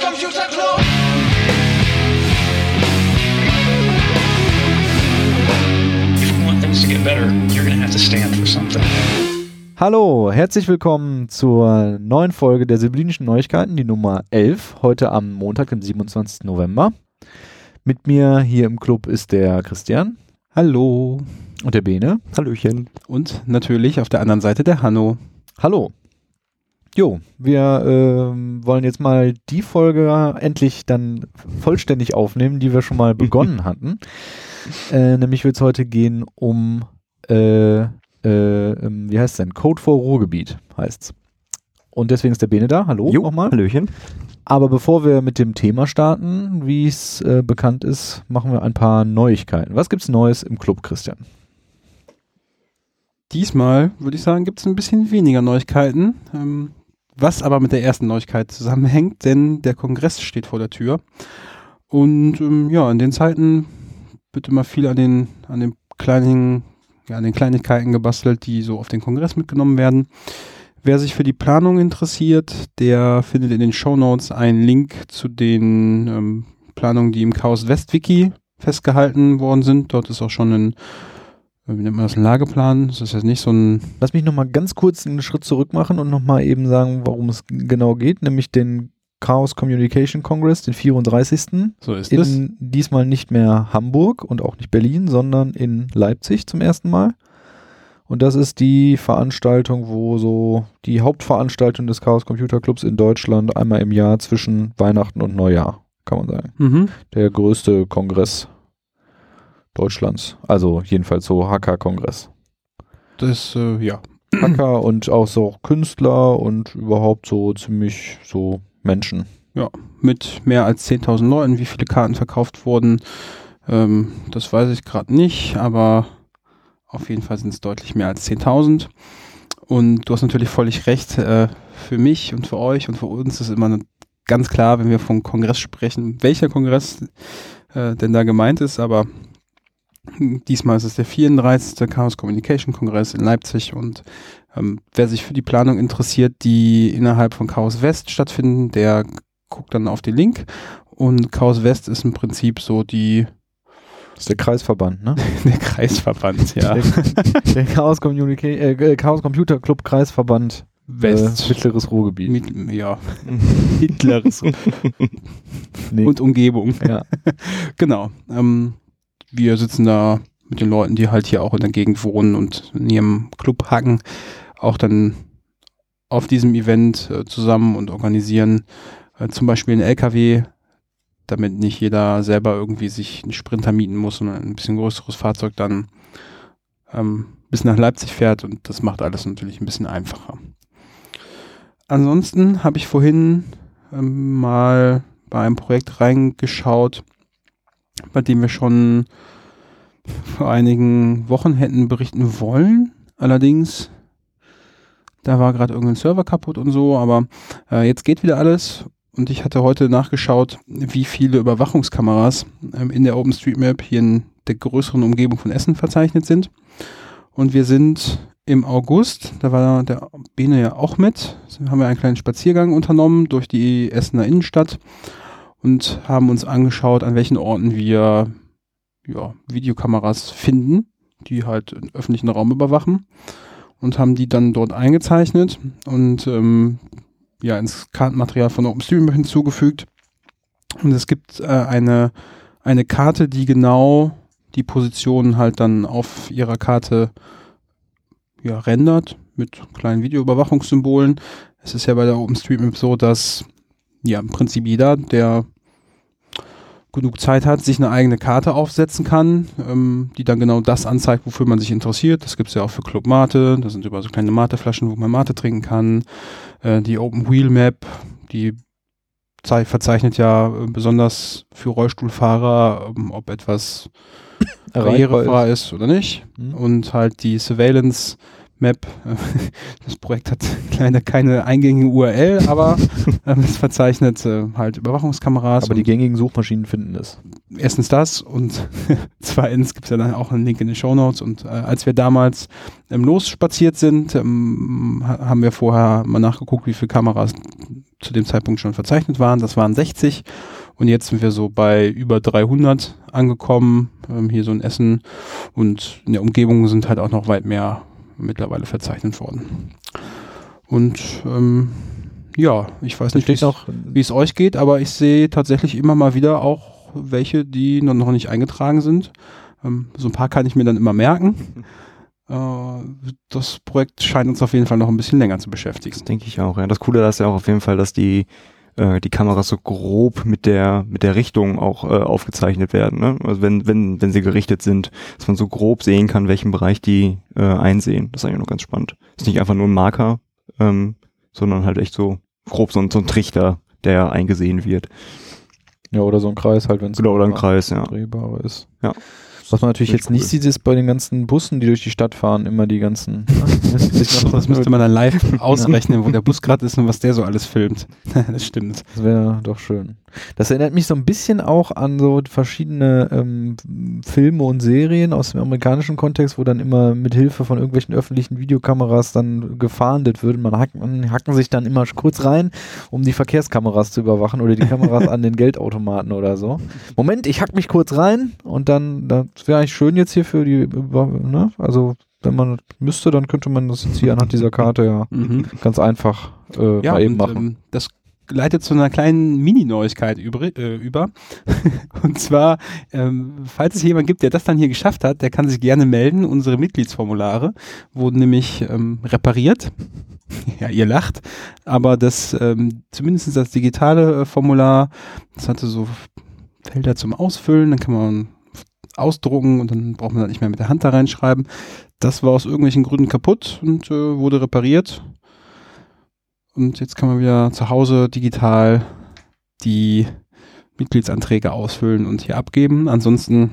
Computer Club. If you want things to get better, you're going to have to stand for something. Hallo, herzlich willkommen zur neuen Folge der Sibyllinischen Neuigkeiten, die Nummer 11, heute am Montag, dem 27. November. Mit mir hier im Club ist der Christian Hallo. und der Bene. Hallöchen. Und natürlich auf der anderen Seite der Hanno. Hallo. Jo, wir ähm, wollen jetzt mal die Folge endlich dann vollständig aufnehmen, die wir schon mal begonnen hatten. Äh, nämlich wird es heute gehen um, äh, äh, ähm, wie heißt es denn? Code for Ruhrgebiet heißt's. Und deswegen ist der Bene da. Hallo nochmal. Hallöchen. Aber bevor wir mit dem Thema starten, wie es äh, bekannt ist, machen wir ein paar Neuigkeiten. Was gibt's Neues im Club, Christian? Diesmal würde ich sagen, gibt es ein bisschen weniger Neuigkeiten. Ähm, was aber mit der ersten Neuigkeit zusammenhängt, denn der Kongress steht vor der Tür. Und ähm, ja, in den Zeiten wird immer viel an den, an den kleinen, ja, an den Kleinigkeiten gebastelt, die so auf den Kongress mitgenommen werden. Wer sich für die Planung interessiert, der findet in den Show Notes einen Link zu den ähm, Planungen, die im Chaos West Wiki festgehalten worden sind. Dort ist auch schon ein, wie nennt man das, ein Lageplan. Das ist jetzt nicht so ein, Lass mich nochmal ganz kurz einen Schritt zurück machen und nochmal eben sagen, worum es genau geht, nämlich den Chaos Communication Congress, den 34. so ist es. In diesmal nicht mehr Hamburg und auch nicht Berlin, sondern in Leipzig zum ersten Mal. Und das ist die Veranstaltung, wo so die Hauptveranstaltung des Chaos Computer Clubs in Deutschland einmal im Jahr zwischen Weihnachten und Neujahr, kann man sagen. Mhm. Der größte Kongress Deutschlands. Also jedenfalls so Hacker-Kongress. Das, äh, ja. Hacker und auch so Künstler und überhaupt so ziemlich so Menschen. Mit mehr als 10.000 Leuten. Wie viele Karten verkauft wurden, ähm, das weiß ich gerade nicht, aber auf jeden Fall sind es deutlich mehr als 10.000. Und du hast natürlich völlig recht. Äh, für mich und für euch und für uns ist immer ganz klar, wenn wir vom Kongress sprechen, welcher Kongress äh, denn da gemeint ist, aber diesmal ist es der 34. Chaos Communication Kongress in Leipzig und ähm, wer sich für die Planung interessiert, die innerhalb von Chaos West stattfinden, der guckt dann auf den Link und Chaos West ist im Prinzip so die Das ist der Kreisverband, ne? der Kreisverband, ja. Der, der Chaos, Communica äh, Chaos Computer Club Kreisverband West. Äh, Mittleres Ruhrgebiet. Mit, ja, mittleres Nee. und Umgebung. ja. Genau. Ähm, wir sitzen da mit den Leuten, die halt hier auch in der Gegend wohnen und in ihrem Club hacken, auch dann auf diesem Event äh, zusammen und organisieren äh, zum Beispiel einen LKW, damit nicht jeder selber irgendwie sich einen Sprinter mieten muss, sondern ein bisschen größeres Fahrzeug dann ähm, bis nach Leipzig fährt und das macht alles natürlich ein bisschen einfacher. Ansonsten habe ich vorhin ähm, mal bei einem Projekt reingeschaut, bei dem wir schon vor einigen Wochen hätten berichten wollen. Allerdings, da war gerade irgendein Server kaputt und so, aber äh, jetzt geht wieder alles. Und ich hatte heute nachgeschaut, wie viele Überwachungskameras ähm, in der OpenStreetMap hier in der größeren Umgebung von Essen verzeichnet sind. Und wir sind im August, da war der Bene ja auch mit, haben wir einen kleinen Spaziergang unternommen durch die Essener Innenstadt und haben uns angeschaut, an welchen Orten wir ja, Videokameras finden, die halt den öffentlichen Raum überwachen und haben die dann dort eingezeichnet und ähm, ja ins Kartenmaterial von OpenStreetMap hinzugefügt. Und es gibt äh, eine, eine Karte, die genau die Positionen halt dann auf ihrer Karte ja, rendert mit kleinen Videoüberwachungssymbolen. Es ist ja bei der OpenStreetMap so, dass ja im Prinzip jeder, der genug Zeit hat, sich eine eigene Karte aufsetzen kann, ähm, die dann genau das anzeigt, wofür man sich interessiert. Das gibt's ja auch für Club Mate. Da sind überall so kleine Mateflaschen, wo man Mate trinken kann. Äh, die Open Wheel Map, die zei- verzeichnet ja äh, besonders für Rollstuhlfahrer, ähm, ob etwas barrierefrei ist oder nicht. Mhm. Und halt die Surveillance Map. Das Projekt hat leider keine eingängige URL, aber ähm, es verzeichnet äh, halt Überwachungskameras. Aber die gängigen Suchmaschinen finden es. erstens das und zweitens gibt es ja dann auch einen Link in den Show Notes. Und äh, als wir damals ähm, losspaziert sind, ähm, ha- haben wir vorher mal nachgeguckt, wie viele Kameras zu dem Zeitpunkt schon verzeichnet waren. Das waren 60 und jetzt sind wir so bei über 300 angekommen, ähm, hier so in Essen und in der Umgebung sind halt auch noch weit mehr mittlerweile verzeichnet worden. Und ähm, ja, ich weiß nicht, wie es euch geht, aber ich sehe tatsächlich immer mal wieder auch welche, die noch nicht eingetragen sind. Ähm, so ein paar kann ich mir dann immer merken. Äh, das Projekt scheint uns auf jeden Fall noch ein bisschen länger zu beschäftigen. Das denke ich auch, ja. Das Coole ist ja auch auf jeden Fall, dass die, äh, die Kameras so grob mit der, mit der Richtung auch äh, aufgezeichnet werden. Ne? Also wenn, wenn, wenn sie gerichtet sind, dass man so grob sehen kann, welchen Bereich die äh, einsehen. Das ist eigentlich noch ganz spannend. Ist nicht einfach nur ein Marker, ähm, sondern halt echt so grob so ein, so ein Trichter, der eingesehen wird. ja, oder so ein Kreis halt, wenn es Genau, oder ein Kreis, ja. drehbar ist. Ja. Was man natürlich jetzt nicht cool. sieht, ist bei den ganzen Bussen, die durch die Stadt fahren, immer die ganzen. Das müsste man dann live ausrechnen, wo der Bus gerade ist und was der so alles filmt. das stimmt. Das wäre doch schön. Das erinnert mich so ein bisschen auch an so verschiedene ähm, Filme und Serien aus dem amerikanischen Kontext, wo dann immer mit Hilfe von irgendwelchen öffentlichen Videokameras dann gefahndet wird. Man, hack, man hacken sich dann immer kurz rein, um die Verkehrskameras zu überwachen oder die Kameras an den Geldautomaten oder so. Moment, ich hack mich kurz rein und dann, das wäre eigentlich schön jetzt hier für die, ne? Also wenn man müsste, dann könnte man das jetzt hier anhand dieser Karte ja Mhm. ganz einfach äh, Ja, mal eben und, machen. ähm, das leitet zu einer kleinen Mini-Neuigkeit über, äh, über. und zwar, ähm, falls es jemand gibt, der das dann hier geschafft hat, der kann sich gerne melden. Unsere Mitgliedsformulare wurden nämlich ähm, repariert. ja, ihr lacht. Aber das, ähm, zumindest das digitale äh, Formular, das hatte so Felder zum Ausfüllen, dann kann man ausdrucken und dann braucht man das nicht mehr mit der Hand da reinschreiben. Das war aus irgendwelchen Gründen kaputt und äh, wurde repariert. Und jetzt kann man wieder zu Hause digital die Mitgliedsanträge ausfüllen und hier abgeben. Ansonsten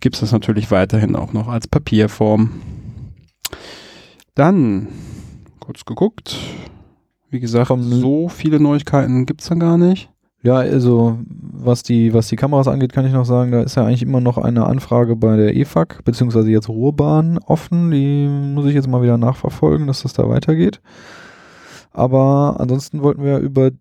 gibt es das natürlich weiterhin auch noch als Papierform. Dann, kurz geguckt. Wie gesagt, so viele Neuigkeiten gibt es da gar nicht. Ja, also was die, was die Kameras angeht, kann ich noch sagen, da ist ja eigentlich immer noch eine Anfrage bei der EFAG, beziehungsweise jetzt Ruhrbahn offen. Die muss ich jetzt mal wieder nachverfolgen, dass das da weitergeht. Aber ansonsten wollten wir über,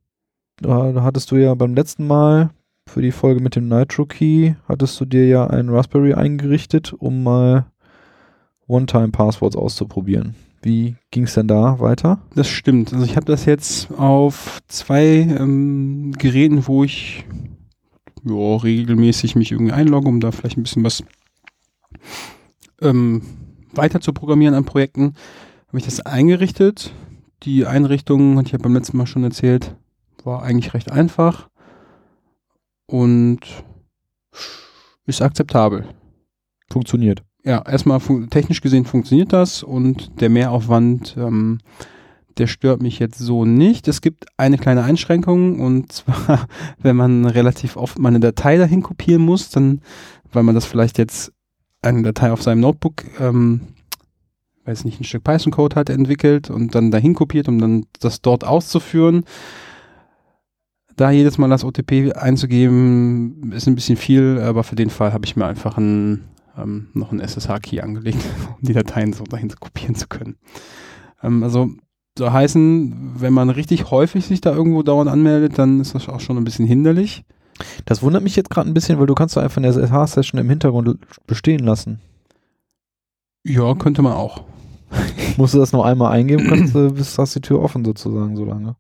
da hattest du ja beim letzten Mal für die Folge mit dem Nitro Key, hattest du dir ja einen Raspberry eingerichtet, um mal One-Time-Passwords auszuprobieren. Wie ging es denn da weiter? Das stimmt. Also ich habe das jetzt auf zwei ähm, Geräten, wo ich ja, regelmäßig mich irgendwie einlogge, um da vielleicht ein bisschen was ähm, weiter zu programmieren an Projekten, habe ich das eingerichtet. Die Einrichtung, hatte ich ja beim letzten Mal schon erzählt, war eigentlich recht einfach und ist akzeptabel. Funktioniert. Ja, erstmal technisch gesehen funktioniert das und der Mehraufwand, ähm, der stört mich jetzt so nicht. Es gibt eine kleine Einschränkung und zwar, wenn man relativ oft mal eine Datei dahin kopieren muss, dann, weil man das vielleicht jetzt eine Datei auf seinem Notebook, ähm, weiß nicht, ein Stück Python-Code hat entwickelt und dann dahin kopiert, um dann das dort auszuführen. Da jedes Mal das OTP einzugeben, ist ein bisschen viel, aber für den Fall habe ich mir einfach ein ähm, noch einen SSH-Key angelegt, um die Dateien so dahin zu kopieren zu können. Ähm, also so heißen, wenn man richtig häufig sich da irgendwo dauernd anmeldet, dann ist das auch schon ein bisschen hinderlich. Das wundert mich jetzt gerade ein bisschen, weil du kannst doch einfach eine SSH-Session im Hintergrund bestehen lassen. Ja, könnte man auch. Musst du das noch einmal eingeben, kannst du, bis hast die Tür offen sozusagen so lange.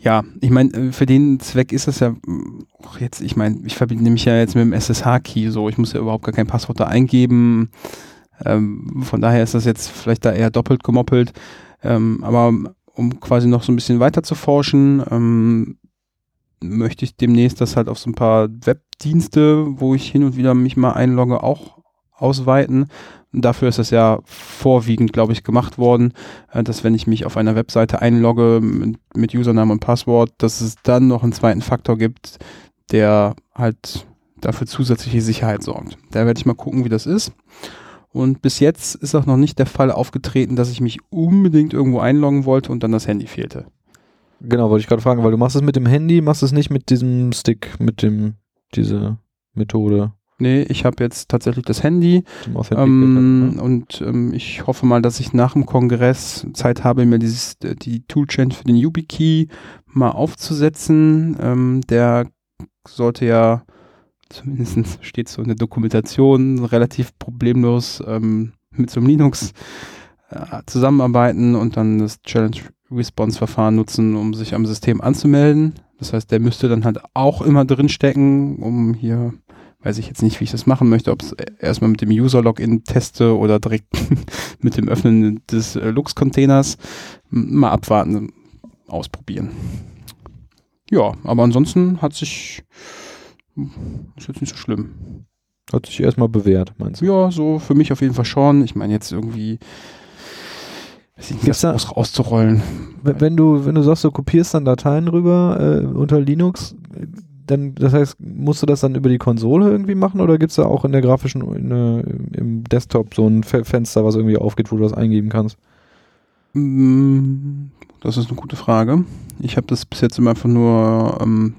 Ja, ich meine, äh, für den Zweck ist das ja mh, auch jetzt, ich meine, ich verbinde mich ja jetzt mit dem SSH-Key so, ich muss ja überhaupt gar kein Passwort da eingeben. Ähm, von daher ist das jetzt vielleicht da eher doppelt gemoppelt. Ähm, aber um quasi noch so ein bisschen weiter zu forschen, ähm, möchte ich demnächst das halt auf so ein paar Webdienste, wo ich hin und wieder mich mal einlogge, auch ausweiten. Dafür ist das ja vorwiegend, glaube ich, gemacht worden, äh, dass wenn ich mich auf einer Webseite einlogge mit, mit Username und Passwort, dass es dann noch einen zweiten Faktor gibt, der halt dafür zusätzliche Sicherheit sorgt. Da werde ich mal gucken, wie das ist. Und bis jetzt ist auch noch nicht der Fall aufgetreten, dass ich mich unbedingt irgendwo einloggen wollte und dann das Handy fehlte. Genau, wollte ich gerade fragen, weil du machst es mit dem Handy, machst es nicht mit diesem Stick, mit dem, diese Methode. Nee, ich habe jetzt tatsächlich das Handy ähm, ne? und ähm, ich hoffe mal, dass ich nach dem Kongress Zeit habe, mir dieses, äh, die Toolchain für den YubiKey mal aufzusetzen. Ähm, der sollte ja, zumindest steht so in der Dokumentation, relativ problemlos ähm, mit so einem Linux äh, zusammenarbeiten und dann das Challenge Response Verfahren nutzen, um sich am System anzumelden. Das heißt, der müsste dann halt auch immer drin stecken, um hier, weiß ich jetzt nicht, wie ich das machen möchte, ob es erstmal mit dem User-Login teste oder direkt mit dem Öffnen des äh, Lux-Containers. Mal abwarten, ausprobieren. Ja, aber ansonsten hat sich, ist jetzt nicht so schlimm. Hat sich erstmal bewährt, meinst du? Ja, so für mich auf jeden Fall schon. Ich meine jetzt irgendwie, Gibt's das da- aus, auszurollen. Wenn, du, wenn du sagst, du kopierst dann Dateien rüber äh, unter Linux, dann, das heißt, musst du das dann über die Konsole irgendwie machen oder gibt es da auch in der grafischen, in, im Desktop so ein Fe Fenster, was irgendwie aufgeht, wo du das eingeben kannst? Mm, Das ist eine gute Frage. Ich habe das bis jetzt immer einfach nur ähm,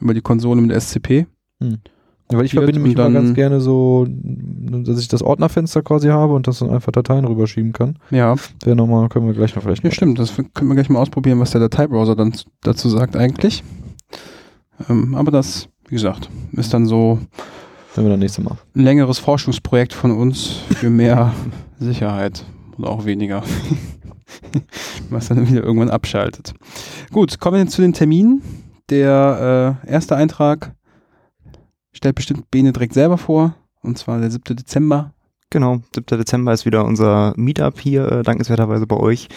über die Konsole mit SCP. Ja, weil ich verbinde mich dann- ganz gerne so, dass ich das Ordnerfenster quasi habe und das dann einfach Dateien rüberschieben kann. Ja, Wäre nochmal, können wir gleich noch vielleicht ja mal- stimmt. Das können wir gleich mal ausprobieren, was der Dateibrowser dann dazu sagt eigentlich. Ähm, aber das, wie gesagt, ist dann so wenn wir dann nächstes Mal. ein längeres Forschungsprojekt von uns für mehr Sicherheit und auch weniger. Was dann wieder irgendwann abschaltet. Gut, kommen wir jetzt zu den Terminen. Der äh, erste Eintrag stellt bestimmt Bene direkt selber vor. Und zwar der 7. Dezember. Genau, 7. Dezember ist wieder unser Meetup hier, äh, dankenswerterweise bei euch.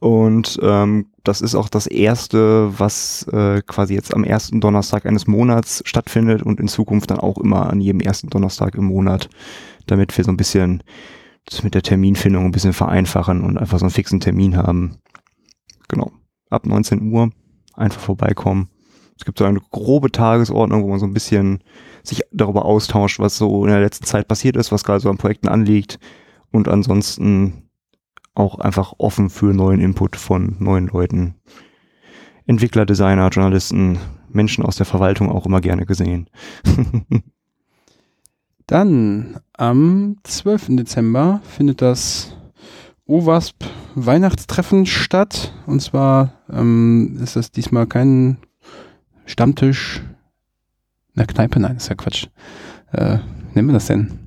Und ähm, das ist auch das erste, was äh, quasi jetzt am ersten Donnerstag eines Monats stattfindet und in Zukunft dann auch immer an jedem ersten Donnerstag im Monat, damit wir so ein bisschen das mit der Terminfindung ein bisschen vereinfachen und einfach so einen fixen Termin haben. Genau. Ab 19 Uhr einfach vorbeikommen. Es gibt so eine grobe Tagesordnung, wo man so ein bisschen sich darüber austauscht, was so in der letzten Zeit passiert ist, was gerade so an Projekten anliegt und ansonsten auch einfach offen für neuen Input von neuen Leuten. Entwickler, Designer, Journalisten, Menschen aus der Verwaltung auch immer gerne gesehen. Dann am 12. Dezember findet das OWASP Weihnachtstreffen statt. Und zwar ähm, ist das diesmal kein Stammtisch. Na, Kneipe, nein, ist ja Quatsch. Äh, nennen wir das denn?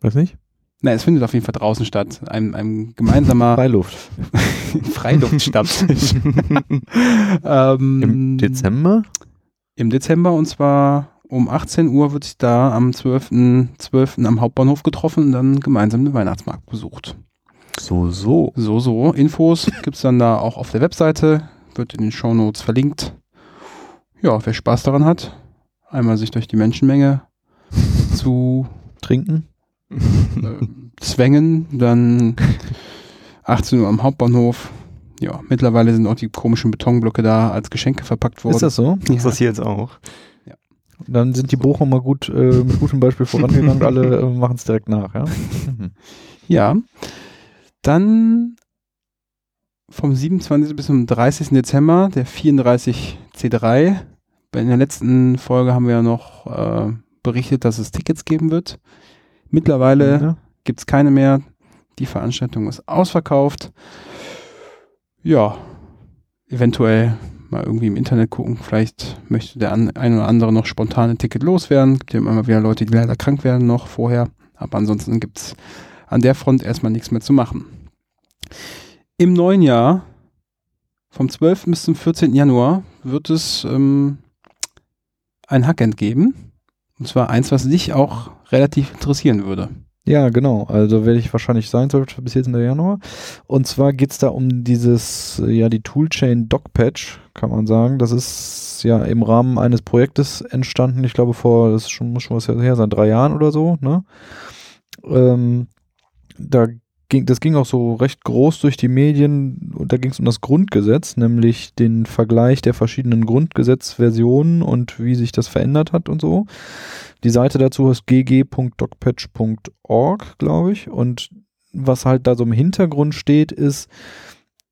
Weiß nicht? Nein, es findet auf jeden Fall draußen statt. Ein, ein gemeinsamer Freiluft. Freiluftstammtisch. ähm, Im Dezember? Im Dezember und zwar um 18 Uhr wird sich da am 12.12. 12. am Hauptbahnhof getroffen und dann gemeinsam den Weihnachtsmarkt besucht. So, so. So, so. Infos gibt es dann da auch auf der Webseite, wird in den Shownotes verlinkt. Ja, wer Spaß daran hat, einmal sich durch die Menschenmenge zu Trinken? Äh, zwängen, dann 18 Uhr am Hauptbahnhof. Ja, mittlerweile sind auch die komischen Betonblöcke da als Geschenke verpackt worden. Ist das so? Ist das hier jetzt auch? Dann sind die Bochumer gut, äh, mit gutem Beispiel vorangegangen und alle äh, machen es direkt nach, ja? Mhm. Ja. Dann vom 27. bis zum 30. Dezember der 34 C3. In der letzten Folge haben wir ja noch äh, berichtet, dass es Tickets geben wird. Mittlerweile Ja. gibt es keine mehr. Die Veranstaltung ist ausverkauft. Ja, eventuell mal irgendwie im Internet gucken. Vielleicht möchte der ein oder andere noch spontan ein Ticket loswerden. Gibt ja immer wieder Leute, die leider krank werden noch vorher. Aber ansonsten gibt es an der Front erstmal nichts mehr zu machen. Im neuen Jahr, vom 12. bis zum 14. Januar, wird es ähm, ein Hackend geben. Und zwar eins, was dich auch relativ interessieren würde. Ja, genau. Also werde ich wahrscheinlich sein, 12. bis 14. Januar. Und zwar geht's da um dieses, äh, ja, die Toolchain Docpatch, kann man sagen. Das ist ja im Rahmen eines Projektes entstanden. Ich glaube vor, das schon, muss schon was her sein, drei Jahren oder so, ne? Ähm, da ging, das ging auch so recht groß durch die Medien. Und da ging es um das Grundgesetz, nämlich den Vergleich der verschiedenen Grundgesetzversionen und wie sich das verändert hat und so. Die Seite dazu ist gg.docpatch.org, glaube ich. Und was halt da so im Hintergrund steht, ist,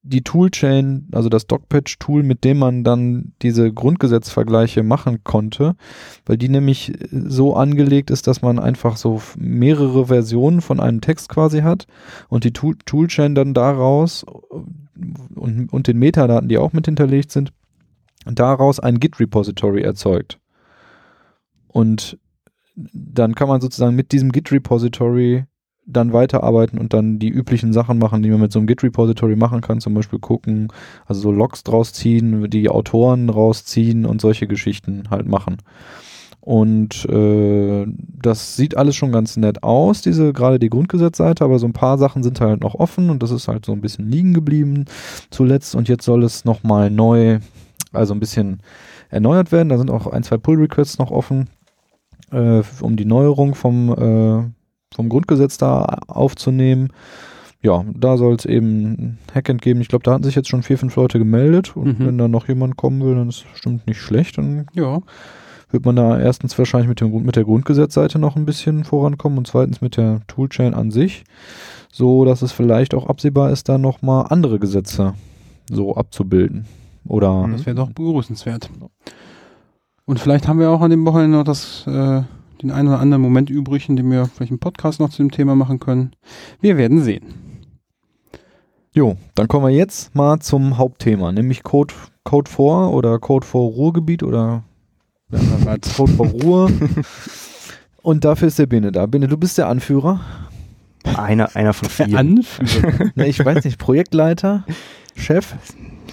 die Toolchain, also das DocPatch-Tool, mit dem man dann diese Grundgesetzvergleiche machen konnte, weil die nämlich so angelegt ist, dass man einfach so mehrere Versionen von einem Text quasi hat und die Tool Toolchain dann daraus und, und den Metadaten, die auch mit hinterlegt sind, daraus ein Git-Repository erzeugt. Und dann kann man sozusagen mit diesem Git-Repository dann weiterarbeiten und dann die üblichen Sachen machen, die man mit so einem Git-Repository machen kann, zum Beispiel gucken, also so Logs draus ziehen, die Autoren rausziehen und solche Geschichten halt machen. Und äh, das sieht alles schon ganz nett aus, diese gerade die Grundgesetzseite, aber so ein paar Sachen sind halt noch offen und das ist halt so ein bisschen liegen geblieben zuletzt und jetzt soll es nochmal neu, also ein bisschen erneuert werden. Da sind auch ein, zwei Pull-Requests noch offen, äh, um die Neuerung vom äh, vom Grundgesetz da aufzunehmen. Ja, da soll es eben ein Hackend geben. Ich glaube, da hatten sich jetzt schon vier, fünf Leute gemeldet. Und Mhm. wenn da noch jemand kommen will, dann ist es bestimmt nicht schlecht. Dann Ja. wird man da erstens wahrscheinlich mit, dem, mit der Grundgesetzseite noch ein bisschen vorankommen und zweitens mit der Toolchain an sich, so dass es vielleicht auch absehbar ist, da nochmal andere Gesetze so abzubilden. Oder. Das wäre doch begrüßenswert. Und vielleicht haben wir auch an dem Wochenende noch das, äh, den einen oder anderen Moment übrig, in dem wir vielleicht einen Podcast noch zu dem Thema machen können. Wir werden sehen. Jo, dann kommen wir jetzt mal zum Hauptthema, nämlich Code, Code 4 oder Code 4 Ruhrgebiet oder ja, Code 4 Ruhr. Und dafür ist der Bene da. Bene, du bist der Anführer. Einer, einer von vier. Anführer. Ne, ich weiß nicht, Projektleiter, Chef.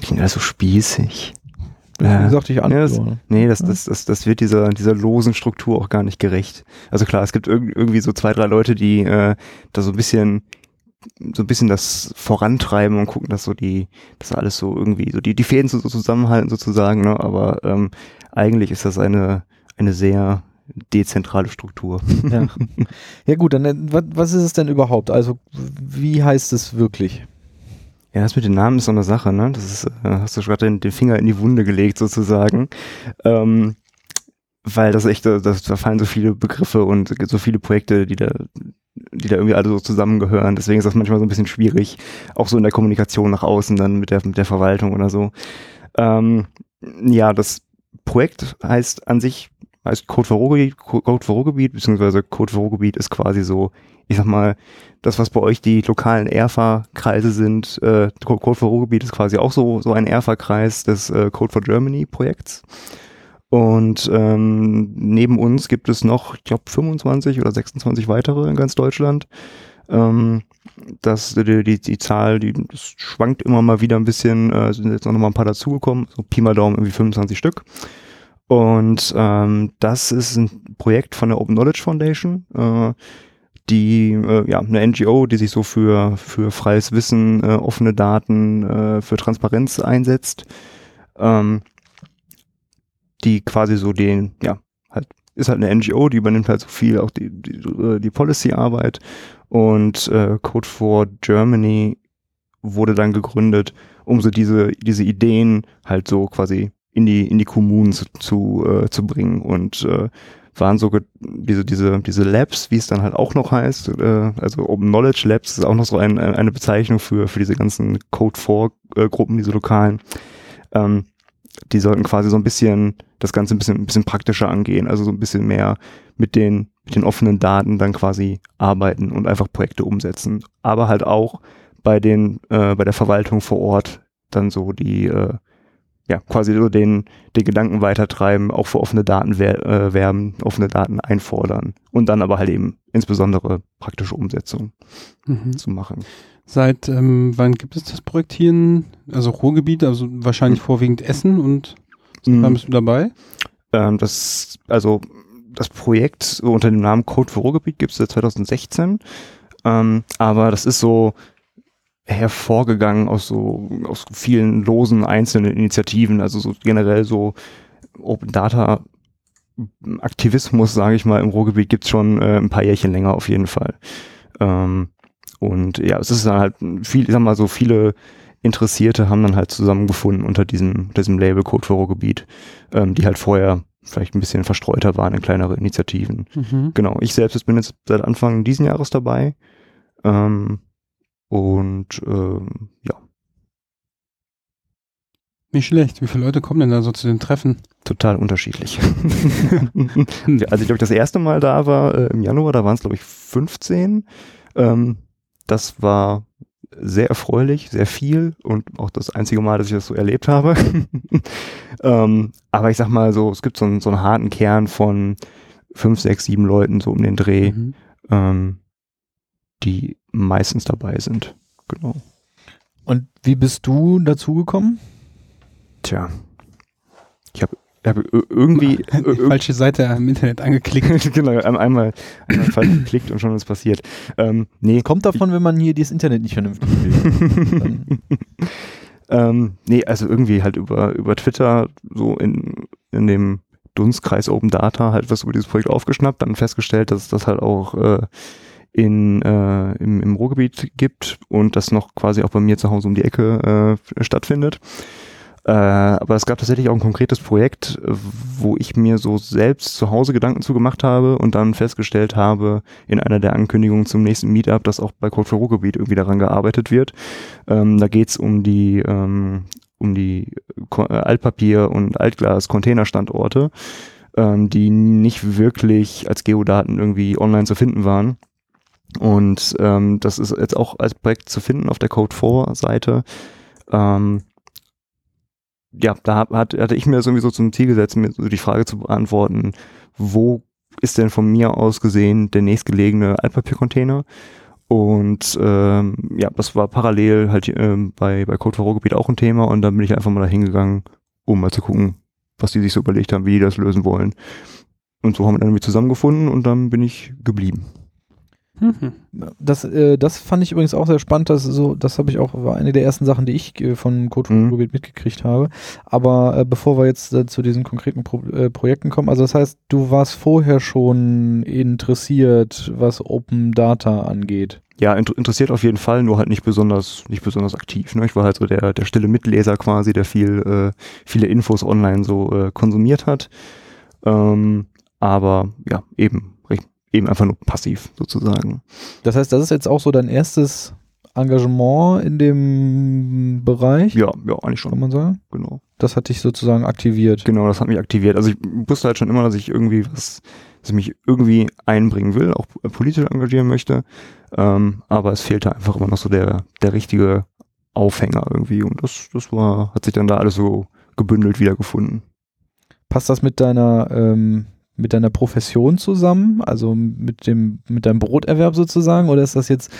Klingt alles so spießig. Wie Ja. gesagt, ich Ja, das, Anführer. nee, das, das, das, das wird dieser, dieser losen Struktur auch gar nicht gerecht. Also klar, es gibt irg irgendwie so zwei, drei Leute, die äh, da so ein bisschen so ein bisschen das vorantreiben und gucken, dass so die, dass alles so irgendwie, so die, die Fäden so, so zusammenhalten sozusagen, ne? Aber ähm, eigentlich ist das eine, eine sehr dezentrale Struktur. Ja. ja gut, dann äh, was, was ist es denn überhaupt? Also wie heißt es wirklich? Ja, das mit den Namen ist so eine Sache, ne? Das ist, äh, hast du gerade den, den Finger in die Wunde gelegt sozusagen. Ähm, weil das echt, äh, das, da fallen so viele Begriffe und so viele Projekte, die da, die da irgendwie alle so zusammengehören. Deswegen ist das manchmal so ein bisschen schwierig, auch so in der Kommunikation nach außen dann mit der, mit der Verwaltung oder so. Ähm, ja, das Projekt heißt an sich, heißt Code für Ruhrgebiet, Code für Ruhrgebiet, beziehungsweise Code für Ruhrgebiet ist quasi so, ich sag mal, das, was bei euch die lokalen ERFA-Kreise sind, äh, Co- Code for Ruhrgebiet ist quasi auch so, so ein ERFA-Kreis des äh, Code for Germany-Projekts. Und ähm, neben uns gibt es noch, ich glaube, 25 oder 26 weitere in ganz Deutschland. Ähm, das, die, die, die Zahl, die schwankt immer mal wieder ein bisschen, äh, sind jetzt noch mal ein paar dazugekommen, so Pi mal Daumen irgendwie 25 Stück. Und ähm, das ist ein Projekt von der Open Knowledge Foundation, äh, die äh, ja eine NGO, die sich so für für freies Wissen, äh, offene Daten, äh, für Transparenz einsetzt, ähm, die quasi so den ja halt ist halt eine NGO, die übernimmt halt so viel auch die die, äh, die Policy-Arbeit und äh, Code for Germany wurde dann gegründet, um so diese diese Ideen halt so quasi in die in die Kommunen zu zu, äh, zu bringen und äh, waren so diese diese diese Labs, wie es dann halt auch noch heißt, äh, also Open Knowledge Labs ist auch noch so ein- eine Bezeichnung für für diese ganzen Code 4 äh, Gruppen, diese lokalen. Ähm, die sollten quasi so ein bisschen das Ganze ein bisschen ein bisschen praktischer angehen, also so ein bisschen mehr mit den mit den offenen Daten dann quasi arbeiten und einfach Projekte umsetzen, aber halt auch bei den äh, bei der Verwaltung vor Ort dann so die äh, ja, quasi so den, den Gedanken weitertreiben, auch für offene Daten wer äh, werben, offene Daten einfordern und dann aber halt eben insbesondere praktische Umsetzung Mhm. zu machen. Seit ähm, wann gibt es das Projekt hier in, also Ruhrgebiet, also wahrscheinlich vorwiegend Essen und Mhm. wann bist du dabei? Ähm, das, also das Projekt unter dem Namen Code für Ruhrgebiet gibt es seit 2016, ähm, aber das ist so hervorgegangen aus so aus vielen losen einzelnen Initiativen, also so generell so Open Data Aktivismus, sage ich mal, im Ruhrgebiet gibt's schon äh, ein paar Jährchen länger auf jeden Fall. Ähm, und ja, es ist dann halt viel, ich sag mal so viele Interessierte haben dann halt zusammengefunden unter diesem, diesem Label Code für Ruhrgebiet, ähm, die halt vorher vielleicht ein bisschen verstreuter waren in kleinere Initiativen. Mhm. Genau, ich selbst bin jetzt seit Anfang diesen Jahres dabei. Ähm, und ähm, ja, Nicht schlecht. Wie viele Leute kommen denn da so zu den Treffen? Total unterschiedlich. Als ich, glaube ich, das erste Mal da war, äh, im Januar, da waren es, glaube ich, 15. Ähm, das war sehr erfreulich, sehr viel und auch das einzige Mal, dass ich das so erlebt habe. ähm, aber ich sag mal so, es gibt so einen, so einen harten Kern von fünf, sechs, sieben Leuten so um den Dreh, Mhm. ähm, die meistens dabei sind. Genau. Und wie bist du dazugekommen? Tja. Ich habe hab ir- irgendwie Die falsche Seite im Internet angeklickt. genau, ein- einmal, einmal falsch geklickt und schon ist passiert. Ähm, nee, Kommt davon, wenn man hier das Internet nicht vernünftig will. Ähm, nee, also irgendwie halt über, über Twitter so in, in dem Dunstkreis Open Data halt was über dieses Projekt aufgeschnappt, dann festgestellt, dass das halt auch äh, in, äh, im, im Ruhrgebiet gibt und das noch quasi auch bei mir zu Hause um die Ecke äh, stattfindet. Äh, aber es gab tatsächlich auch ein konkretes Projekt, wo ich mir so selbst zu Hause Gedanken zu gemacht habe und dann festgestellt habe in einer der Ankündigungen zum nächsten Meetup, dass auch bei Code for Ruhrgebiet irgendwie daran gearbeitet wird. Ähm, da geht's um die ähm, um die äh, Altpapier- und Altglas-Containerstandorte, ähm, die nicht wirklich als Geodaten irgendwie online zu finden waren. Und ähm, das ist jetzt auch als Projekt zu finden auf der Code4-Seite. Ähm, ja, da hat, hatte ich mir das irgendwie so zum Ziel gesetzt, mir so die Frage zu beantworten, wo ist denn von mir aus gesehen der nächstgelegene Altpapiercontainer? Und ähm, ja, das war parallel halt ähm, bei, bei Code for Ruhrgebiet auch ein Thema und dann bin ich einfach mal da hingegangen, um mal zu gucken, was die sich so überlegt haben, wie die das lösen wollen. Und so haben wir dann irgendwie zusammengefunden und dann bin ich geblieben. Mhm. Das, äh, das fand ich übrigens auch sehr spannend. Das, ist so, das habe ich auch, war eine der ersten Sachen, die ich äh, von Code Mhm. Ruhrgebiet mitgekriegt habe. Aber äh, bevor wir jetzt äh, zu diesen konkreten Pro äh, Projekten kommen, also das heißt, du warst vorher schon interessiert, was Open Data angeht. Ja, inter interessiert auf jeden Fall, nur halt nicht besonders, nicht besonders aktiv. Ne? Ich war halt so der, der stille Mitleser quasi, der viel, äh, viele Infos online so äh, konsumiert hat. Ähm, aber ja, eben, eben einfach nur passiv sozusagen. Das heißt, das ist jetzt auch so dein erstes Engagement in dem Bereich, Ja, ja, eigentlich kann schon, man sagen. genau. Das hat dich sozusagen aktiviert. Genau, das hat mich aktiviert. Also ich wusste halt schon immer, dass ich irgendwie was, dass ich mich irgendwie einbringen will, auch politisch engagieren möchte. Ähm, aber es fehlte einfach immer noch so der, der richtige Aufhänger irgendwie. Und das, das war, hat sich dann da alles so gebündelt wiedergefunden. Passt das mit deiner ähm, mit deiner Profession zusammen, also mit dem mit deinem Broterwerb sozusagen, oder ist das jetzt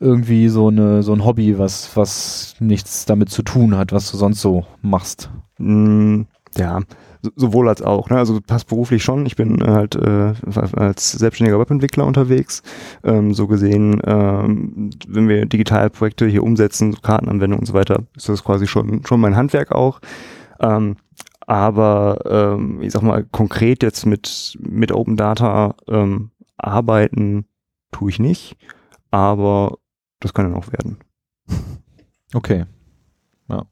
irgendwie so eine so ein Hobby, was was nichts damit zu tun hat, was du sonst so machst? Mm, ja, so- sowohl als auch. Ne? Also passt beruflich schon. Ich bin halt äh, als selbstständiger Webentwickler unterwegs. Ähm, so gesehen, ähm, wenn wir Digitalprojekte hier umsetzen, so Kartenanwendungen und so weiter, ist das quasi schon schon mein Handwerk auch. Ähm, aber ähm, ich sag mal konkret jetzt mit mit Open Data ähm, arbeiten tue ich nicht, aber das kann ja noch werden. Okay. Ja.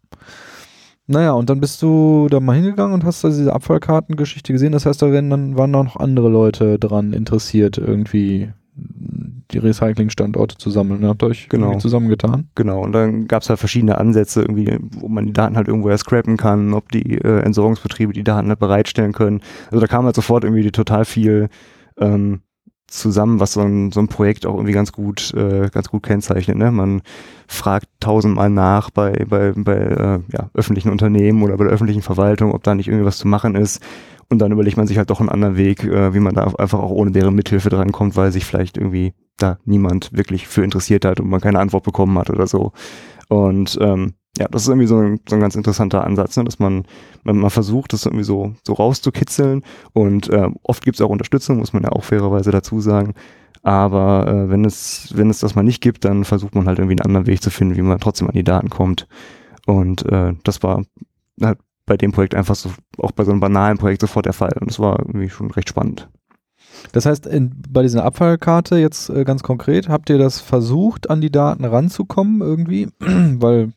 Naja, und dann bist du da mal hingegangen und hast da diese Abfallkartengeschichte gesehen. Das heißt, da werden dann, waren noch andere Leute dran interessiert, irgendwie die Recyclingstandorte zu sammeln. Habt ihr euch Genau. irgendwie zusammengetan? Genau, und dann gab es halt verschiedene Ansätze, irgendwie, wo man die Daten halt irgendwoher scrappen kann, ob die äh, Entsorgungsbetriebe die Daten halt bereitstellen können. Also da kam halt sofort irgendwie total viel ähm, zusammen, was so ein, so ein Projekt auch irgendwie ganz gut, äh, ganz gut kennzeichnet. Ne? Man fragt tausendmal nach bei, bei, bei äh, ja, öffentlichen Unternehmen oder bei der öffentlichen Verwaltung, ob da nicht irgendwie was zu machen ist. Und dann überlegt man sich halt doch einen anderen Weg, äh, wie man da einfach auch ohne deren Mithilfe drankommt, weil sich vielleicht irgendwie da niemand wirklich für interessiert hat und man keine Antwort bekommen hat oder so. Und ähm, ja, das ist irgendwie so ein, so ein ganz interessanter Ansatz, ne? dass man, man, man versucht, das irgendwie so, so rauszukitzeln und äh, oft gibt es auch Unterstützung, muss man ja auch fairerweise dazu sagen. Aber äh, wenn es, wenn es das mal nicht gibt, dann versucht man halt irgendwie einen anderen Weg zu finden, wie man trotzdem an die Daten kommt. Und äh, das war halt bei dem Projekt einfach so, auch bei so einem banalen Projekt sofort der Fall. Und das war irgendwie schon recht spannend. Das heißt, in, bei dieser Abfallkarte jetzt äh, ganz konkret, habt ihr das versucht, an die Daten ranzukommen irgendwie? Weil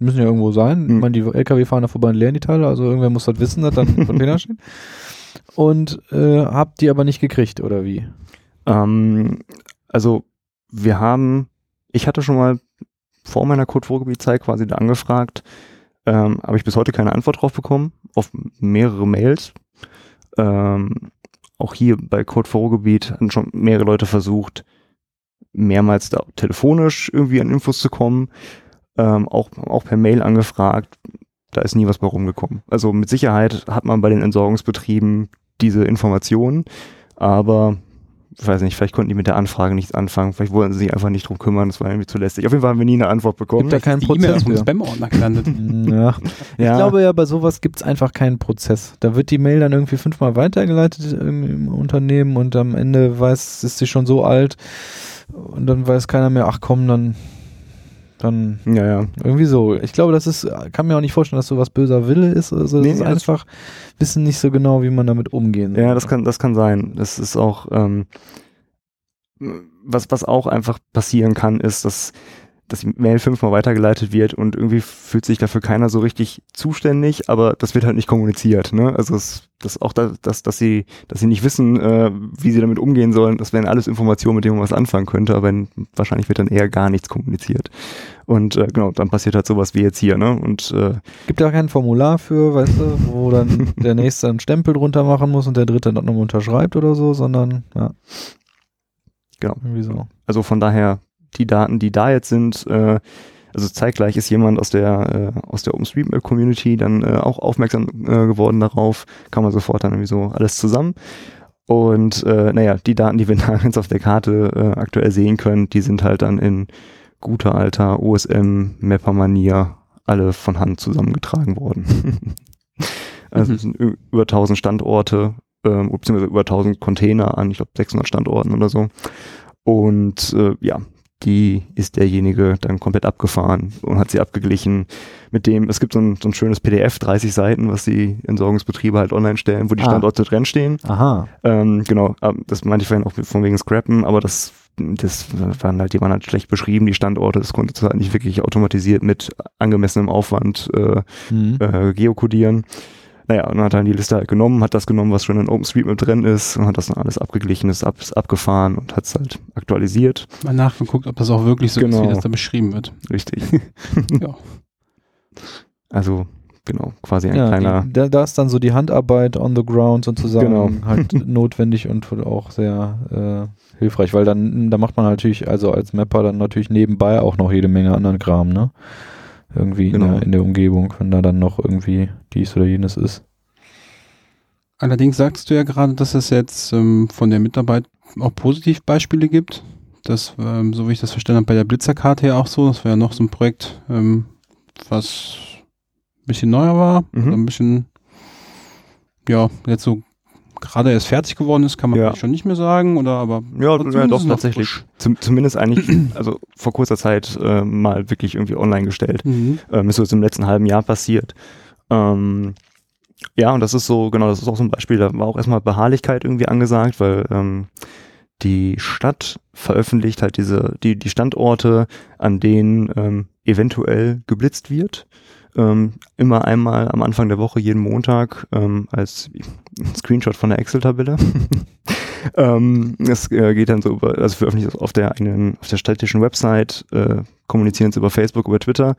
die müssen ja irgendwo sein. Ich Mhm. meine, die LKW fahren da vorbei und leeren die Teile, also irgendwer muss das wissen, dass dann ein Container steht. Und äh, habt die aber nicht gekriegt, oder wie? Ähm, also wir haben, ich hatte schon mal vor meiner Code-Vorgebiet-Zeit quasi da angefragt, Ähm, Habe ich bis heute keine Antwort drauf bekommen, auf mehrere Mails. Ähm, auch hier bei Code for Ruhrgebiet hatten schon mehrere Leute versucht, mehrmals da telefonisch irgendwie an Infos zu kommen, ähm, auch, auch per Mail angefragt. Da ist nie was bei rumgekommen. Also mit Sicherheit hat man bei den Entsorgungsbetrieben diese Informationen, aber ich weiß nicht, vielleicht konnten die mit der Anfrage nichts anfangen, vielleicht wollten sie sich einfach nicht drum kümmern, das war irgendwie zu lästig. Auf jeden Fall haben wir nie eine Antwort bekommen. Gibt da keinen E-Mail Prozess für. Spam-Ordner gelandet. Ja. Ich Ja. glaube ja, bei sowas gibt es einfach keinen Prozess. Da wird die Mail dann irgendwie fünfmal weitergeleitet im Unternehmen und am Ende weiß, ist sie schon so alt und dann weiß keiner mehr, ach komm, dann, dann ja, ja. irgendwie so. Ich glaube, das ist, kann mir auch nicht vorstellen, dass sowas böser Wille ist. Also Nee, es ist nee, das- einfach, wissen nicht so genau, wie man damit umgehen soll. Ja, das kann, das kann sein. Das ist auch, ähm, was, was auch einfach passieren kann, ist, dass, dass die Mail fünfmal weitergeleitet wird und irgendwie fühlt sich dafür keiner so richtig zuständig, aber das wird halt nicht kommuniziert, ne? Also es, das auch da, dass, dass sie, dass sie nicht wissen, äh, wie sie damit umgehen sollen, das wären alles Informationen, mit denen man was anfangen könnte, aber in, wahrscheinlich wird dann eher gar nichts kommuniziert. Und äh, genau, dann passiert halt sowas wie jetzt hier, ne? Und äh, Gibt da kein Formular für, weißt du, wo dann der Nächste einen Stempel drunter machen muss und der Dritte dann nochmal unterschreibt oder so, sondern, ja. Genau. Irgendwie so. Also von daher, die Daten, die da jetzt sind, äh, also zeitgleich ist jemand aus der äh, aus der OpenStreetMap-Community dann äh, auch aufmerksam äh, geworden darauf, kam man sofort dann irgendwie so alles zusammen. Und äh, naja, die Daten, die wir da jetzt auf der Karte äh, aktuell sehen können, die sind halt dann in guter alter OSM-Mapper-Manier alle von Hand zusammengetragen worden. also Mhm. es sind ü- über 1000 Standorte, ähm, beziehungsweise über 1000 Container an, ich glaube 600 Standorten oder so. Und äh, ja, die ist derjenige dann komplett abgefahren und hat sie abgeglichen mit dem, es gibt so ein, so ein schönes PDF, 30 Seiten, was die Entsorgungsbetriebe halt online stellen, wo die Ah. Standorte drin stehen. Aha. Ähm, genau, das meinte ich vorhin auch von wegen Scrappen, aber das, das waren halt, die waren halt schlecht beschrieben, die Standorte, das konnte halt nicht wirklich automatisiert mit angemessenem Aufwand äh, Mhm. äh, geokodieren. Naja, und dann hat er dann die Liste halt genommen, hat das genommen, was schon in OpenStreetMap drin ist und hat das dann alles abgeglichen, ist, ab, ist abgefahren und hat es halt aktualisiert. Mal nachgeguckt, ob das auch wirklich so ist, Genau. wie das da beschrieben wird. Richtig. Ja. Also, genau, quasi ein Ja, kleiner. die, da, da ist dann so die Handarbeit on the ground sozusagen Genau. halt notwendig und auch sehr äh, hilfreich, weil dann, da macht man natürlich, also als Mapper dann natürlich nebenbei auch noch jede Menge anderen Kram, ne? Irgendwie in, Genau. der, in der Umgebung, wenn da dann noch irgendwie dies oder jenes ist. Allerdings sagst du ja gerade, dass es jetzt ähm, von der Mitarbeit auch Positivbeispiele gibt. Das, ähm, so wie ich das verstanden habe, bei der Blitzerkarte ja auch so. Das war ja noch so ein Projekt, ähm, was ein bisschen neuer war, Mhm. ein bisschen, ja, jetzt so gerade erst fertig geworden ist, kann man Ja. schon nicht mehr sagen, oder aber Ja, ja doch, tatsächlich. Zum, zumindest eigentlich, also vor kurzer Zeit äh, mal wirklich irgendwie online gestellt. Mhm. Ähm, ist so jetzt im letzten halben Jahr passiert. Ähm, ja, und das ist so, genau, das ist auch so ein Beispiel, da war auch erstmal Beharrlichkeit irgendwie angesagt, weil ähm, die Stadt veröffentlicht halt diese, die, die Standorte, an denen ähm, eventuell geblitzt wird. Ähm, immer einmal am Anfang der Woche, jeden Montag, ähm, als Screenshot von der Excel-Tabelle. ähm, es äh, geht dann so über, also veröffentlicht auf der eigenen, auf der städtischen Website, äh, kommunizieren es über Facebook, über Twitter.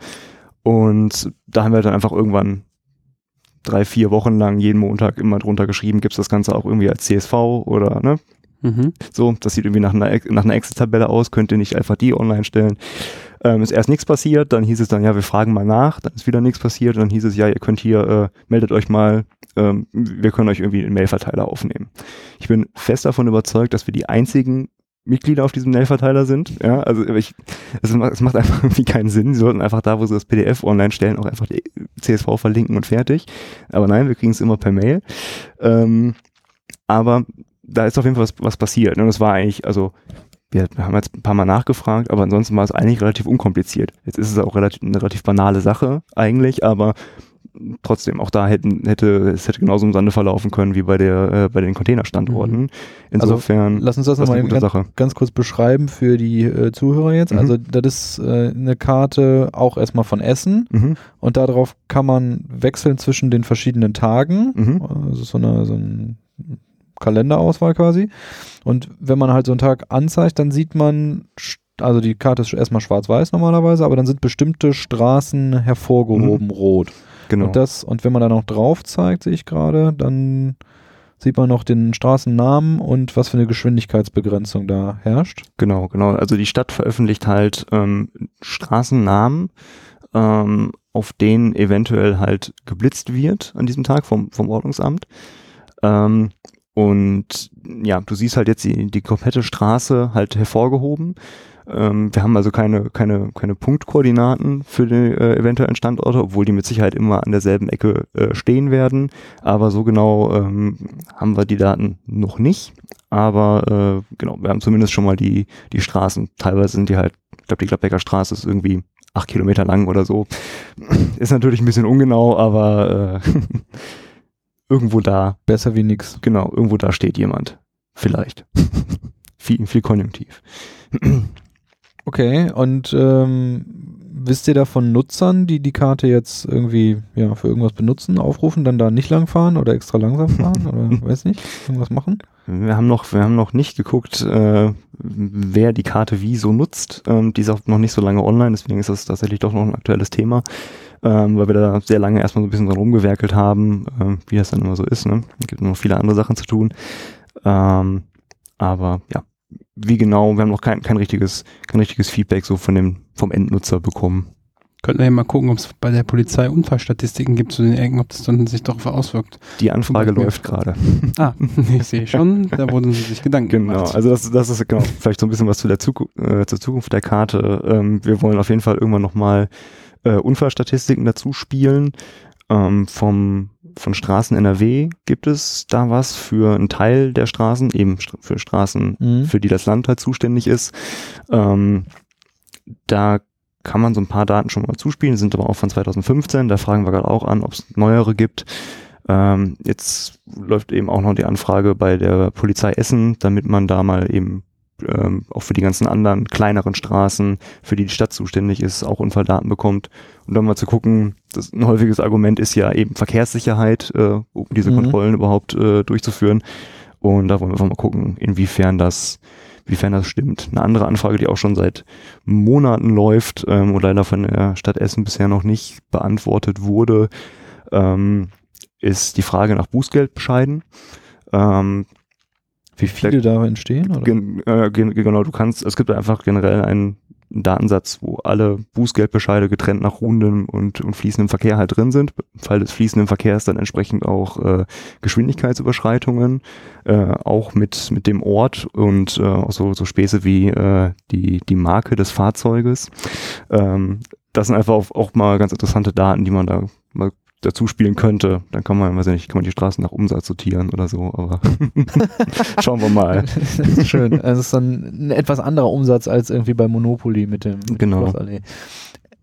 Und da haben wir dann einfach irgendwann drei, vier Wochen lang jeden Montag immer drunter geschrieben, gibt es das Ganze auch irgendwie als CSV oder ne, Mhm. so, das sieht irgendwie nach einer, nach einer Excel-Tabelle aus, könnt ihr nicht einfach die online stellen. Ähm, ist erst nichts passiert, dann hieß es dann, ja, wir fragen mal nach, dann ist wieder nichts passiert und dann hieß es, ja, ihr könnt hier, äh, meldet euch mal, ähm, wir können euch irgendwie einen Mailverteiler aufnehmen. Ich bin fest davon überzeugt, dass wir die einzigen Mitglieder auf diesem Mailverteiler sind. Ja, also ich, es macht, macht einfach irgendwie keinen Sinn. Sie sollten einfach da, wo sie das PDF online stellen, auch einfach die CSV verlinken und fertig. Aber nein, wir kriegen es immer per Mail. Ähm, aber da ist auf jeden Fall was, was passiert. Ne? Das war eigentlich, also wir, haben jetzt ein paar Mal nachgefragt, aber ansonsten war es eigentlich relativ unkompliziert. Jetzt ist es auch relativ, eine relativ banale Sache eigentlich, aber trotzdem, auch da hätten, hätte, es hätte genauso im Sande verlaufen können wie bei der, äh, bei den Containerstandorten. Insofern, Lass uns das nochmal ganz, Sache. ganz kurz beschreiben für die äh, Zuhörer jetzt. Mhm. Also das ist äh, eine Karte auch erstmal von Essen Mhm. und darauf kann man wechseln zwischen den verschiedenen Tagen. Mhm. Also so eine, so ein Kalenderauswahl quasi. Und wenn man halt so einen Tag anzeigt, dann sieht man also die Karte ist erstmal schwarz-weiß normalerweise, aber dann sind bestimmte Straßen hervorgehoben rot. Genau. Und das, und wenn man da noch drauf zeigt, sehe ich gerade, dann sieht man noch den Straßennamen und was für eine Geschwindigkeitsbegrenzung da herrscht. Genau, genau. Also die Stadt veröffentlicht halt ähm, Straßennamen, ähm, auf denen eventuell halt geblitzt wird an diesem Tag vom, vom Ordnungsamt. Ähm, und ja, du siehst halt jetzt die, die komplette Straße halt hervorgehoben. Ähm, wir haben also keine, keine, keine Punktkoordinaten für die äh, eventuellen Standorte, obwohl die mit Sicherheit immer an derselben Ecke äh, stehen werden. Aber so genau ähm, haben wir die Daten noch nicht. Aber äh, genau, wir haben zumindest schon mal die, die Straßen. Teilweise sind die halt, ich glaube, die Gladbecker Straße ist irgendwie acht Kilometer lang oder so. Ist natürlich ein bisschen ungenau, aber äh, irgendwo da, Besser wie nix. genau, irgendwo da steht jemand. Vielleicht. viel, viel Konjunktiv. Okay, und ähm, wisst ihr da von Nutzern, die die Karte jetzt irgendwie ja, für irgendwas benutzen, aufrufen, dann da nicht langfahren oder extra langsam fahren oder weiß nicht, irgendwas machen? Wir haben noch, wir haben noch nicht geguckt, äh, wer die Karte wie so nutzt. Ähm, die ist auch noch nicht so lange online, deswegen ist das tatsächlich doch noch ein aktuelles Thema, ähm, weil wir da sehr lange erstmal so ein bisschen dran rumgewerkelt haben, ähm, wie das dann immer so ist. Ne? Es gibt noch viele andere Sachen zu tun. Ähm, aber ja, wie genau, wir haben noch kein, kein richtiges, kein richtiges Feedback so von dem, vom Endnutzer bekommen. Könnten wir ja mal gucken, ob es bei der Polizei Unfallstatistiken gibt zu den Ecken, ob das dann sich darauf auswirkt. Die Anfrage läuft gerade. Ah, ich sehe schon, da wurden sie sich Gedanken Genau, gemacht. also das, das ist genau vielleicht so ein bisschen was zu der Zuku äh, zur Zukunft der Karte. Ähm, wir wollen auf jeden Fall irgendwann nochmal äh, Unfallstatistiken dazu spielen. Ähm, vom, von Straßen NRW gibt es da was für einen Teil der Straßen, eben für Straßen, Mhm. für die das Land halt zuständig ist. Ähm, da kann man so ein paar Daten schon mal zuspielen, sind aber auch von 2015. Da fragen wir gerade auch an, ob es neuere gibt. Ähm, jetzt läuft eben auch noch die Anfrage bei der Polizei Essen, damit man da mal eben ähm, auch für die ganzen anderen kleineren Straßen, für die die Stadt zuständig ist, auch Unfalldaten bekommt. Und dann mal zu gucken, das ein häufiges Argument ist ja eben Verkehrssicherheit, äh, um diese Mhm. Kontrollen überhaupt äh, durchzuführen. Und da wollen wir einfach mal gucken, inwiefern das, inwiefern das stimmt. Eine andere Anfrage, die auch schon seit Monaten läuft ähm, und leider von der Stadt Essen bisher noch nicht beantwortet wurde, ähm, ist die Frage nach Bußgeldbescheiden. Ähm, Wie viele da entstehen? Oder? gen, äh, gen, genau, du kannst, es gibt einfach generell einen Datensatz, wo alle Bußgeldbescheide getrennt nach ruhendem und, und fließendem Verkehr halt drin sind. Im Fall des fließenden Verkehrs dann entsprechend auch äh, Geschwindigkeitsüberschreitungen, äh, auch mit, mit dem Ort und äh, auch so, so Späße wie äh, die, die Marke des Fahrzeuges. Ähm, das sind einfach auch, auch mal ganz interessante Daten, die man da mal dazu spielen könnte. Dann kann man, weiß ich nicht, kann man die Straßen nach Umsatz sortieren oder so, aber schauen wir mal. das ist schön. Also es ist dann ein etwas anderer Umsatz als irgendwie bei Monopoly mit dem mit Genau. Schlossallee.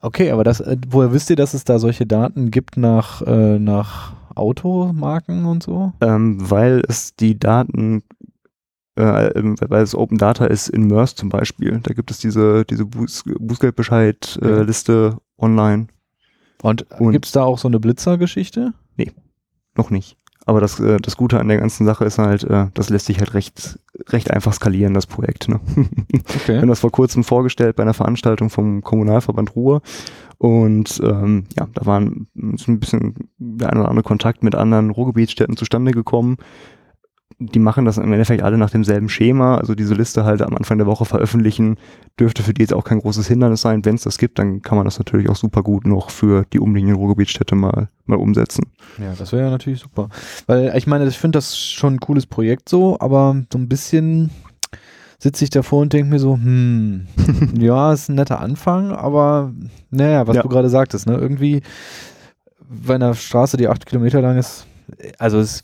Okay, aber das, äh, woher wisst ihr, dass es da solche Daten gibt nach, äh, nach Automarken und so? ähm, weil es die Daten, äh, ähm, weil es Open Data ist in MERS zum Beispiel. Da gibt es diese, diese Buß, Bußgeldbescheid-Liste online. Und, Und- gibt es da auch so eine Blitzer-Geschichte? Noch nicht. Aber das, äh, das Gute an der ganzen Sache ist halt, äh, das lässt sich halt recht, recht einfach skalieren, das Projekt. Ne? Wir Okay. haben das vor kurzem vorgestellt bei einer Veranstaltung vom Kommunalverband Ruhr. Und ähm, ja, da waren ein bisschen der eine oder andere Kontakt mit anderen Ruhrgebietsstädten zustande gekommen. Die machen das im Endeffekt alle nach demselben Schema. Also diese Liste halt am Anfang der Woche veröffentlichen, dürfte für die jetzt auch kein großes Hindernis sein. Wenn es das gibt, dann kann man das natürlich auch super gut noch für die umliegenden Ruhrgebietsstädte mal, mal umsetzen. Ja, das wäre ja natürlich super. Weil ich meine, ich finde das schon ein cooles Projekt so, aber so ein bisschen sitze ich davor und denke mir so, hm, ja, ist ein netter Anfang, aber naja, was Ja. du gerade sagtest, ne, irgendwie bei einer Straße, die acht Kilometer lang ist, also es,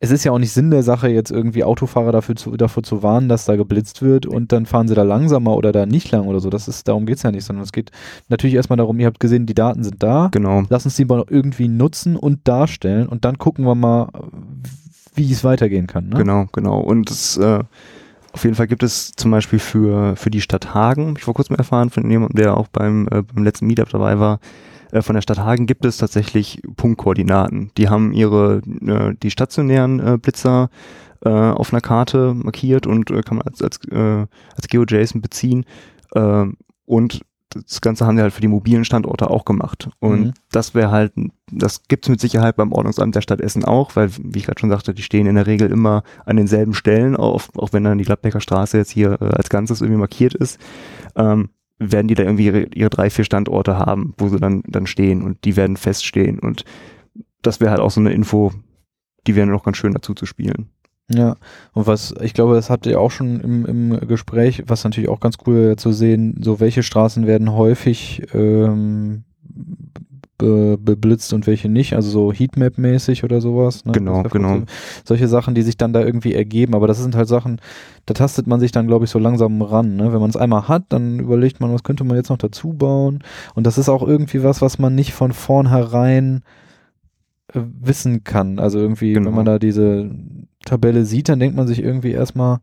es ist ja auch nicht Sinn der Sache, jetzt irgendwie Autofahrer dafür zu, davor zu warnen, dass da geblitzt wird und dann fahren sie da langsamer oder da nicht lang oder so. Das ist, darum geht's ja nicht, sondern es geht natürlich erstmal darum, ihr habt gesehen, die Daten sind da. Genau. Lass uns die mal irgendwie nutzen und darstellen und dann gucken wir mal, wie es weitergehen kann. Ne? Genau, genau. Und es, äh, auf jeden Fall gibt es zum Beispiel für, für die Stadt Hagen, ich vor kurzem erfahren von jemandem, der auch beim, äh, beim letzten Meetup dabei war, äh, von der Stadt Hagen gibt es tatsächlich Punktkoordinaten. Die haben ihre, äh, die stationären äh, Blitzer äh, auf einer Karte markiert und äh, kann man als, als, äh, als GeoJSON beziehen. Äh, und das Ganze haben wir halt für die mobilen Standorte auch gemacht. Und Mhm. das wäre halt, das gibt's mit Sicherheit beim Ordnungsamt der Stadt Essen auch, weil, wie ich gerade schon sagte, die stehen in der Regel immer an denselben Stellen, auf, auch wenn dann die Gladbecker Straße jetzt hier äh, als Ganzes irgendwie markiert ist, ähm, werden die da irgendwie ihre, ihre drei, vier Standorte haben, wo sie dann, dann stehen und die werden feststehen. Und das wäre halt auch so eine Info, die wäre noch ganz schön dazu zu spielen. Ja, und was, ich glaube, das habt ihr auch schon im, im Gespräch, was natürlich auch ganz cool zu sehen, so welche Straßen werden häufig ähm, be, beblitzt und welche nicht, also so Heatmap-mäßig oder sowas. Ne? Genau, genau. so- Solche Sachen, die sich dann da irgendwie ergeben, aber das sind halt Sachen, da tastet man sich dann, glaube ich, so langsam ran. Ne? Wenn man es einmal hat, dann überlegt man, was könnte man jetzt noch dazu bauen. Und das ist auch irgendwie was, was man nicht von vornherein äh, wissen kann. Also irgendwie, Genau. wenn man da diese Tabelle sieht, dann denkt man sich irgendwie erstmal,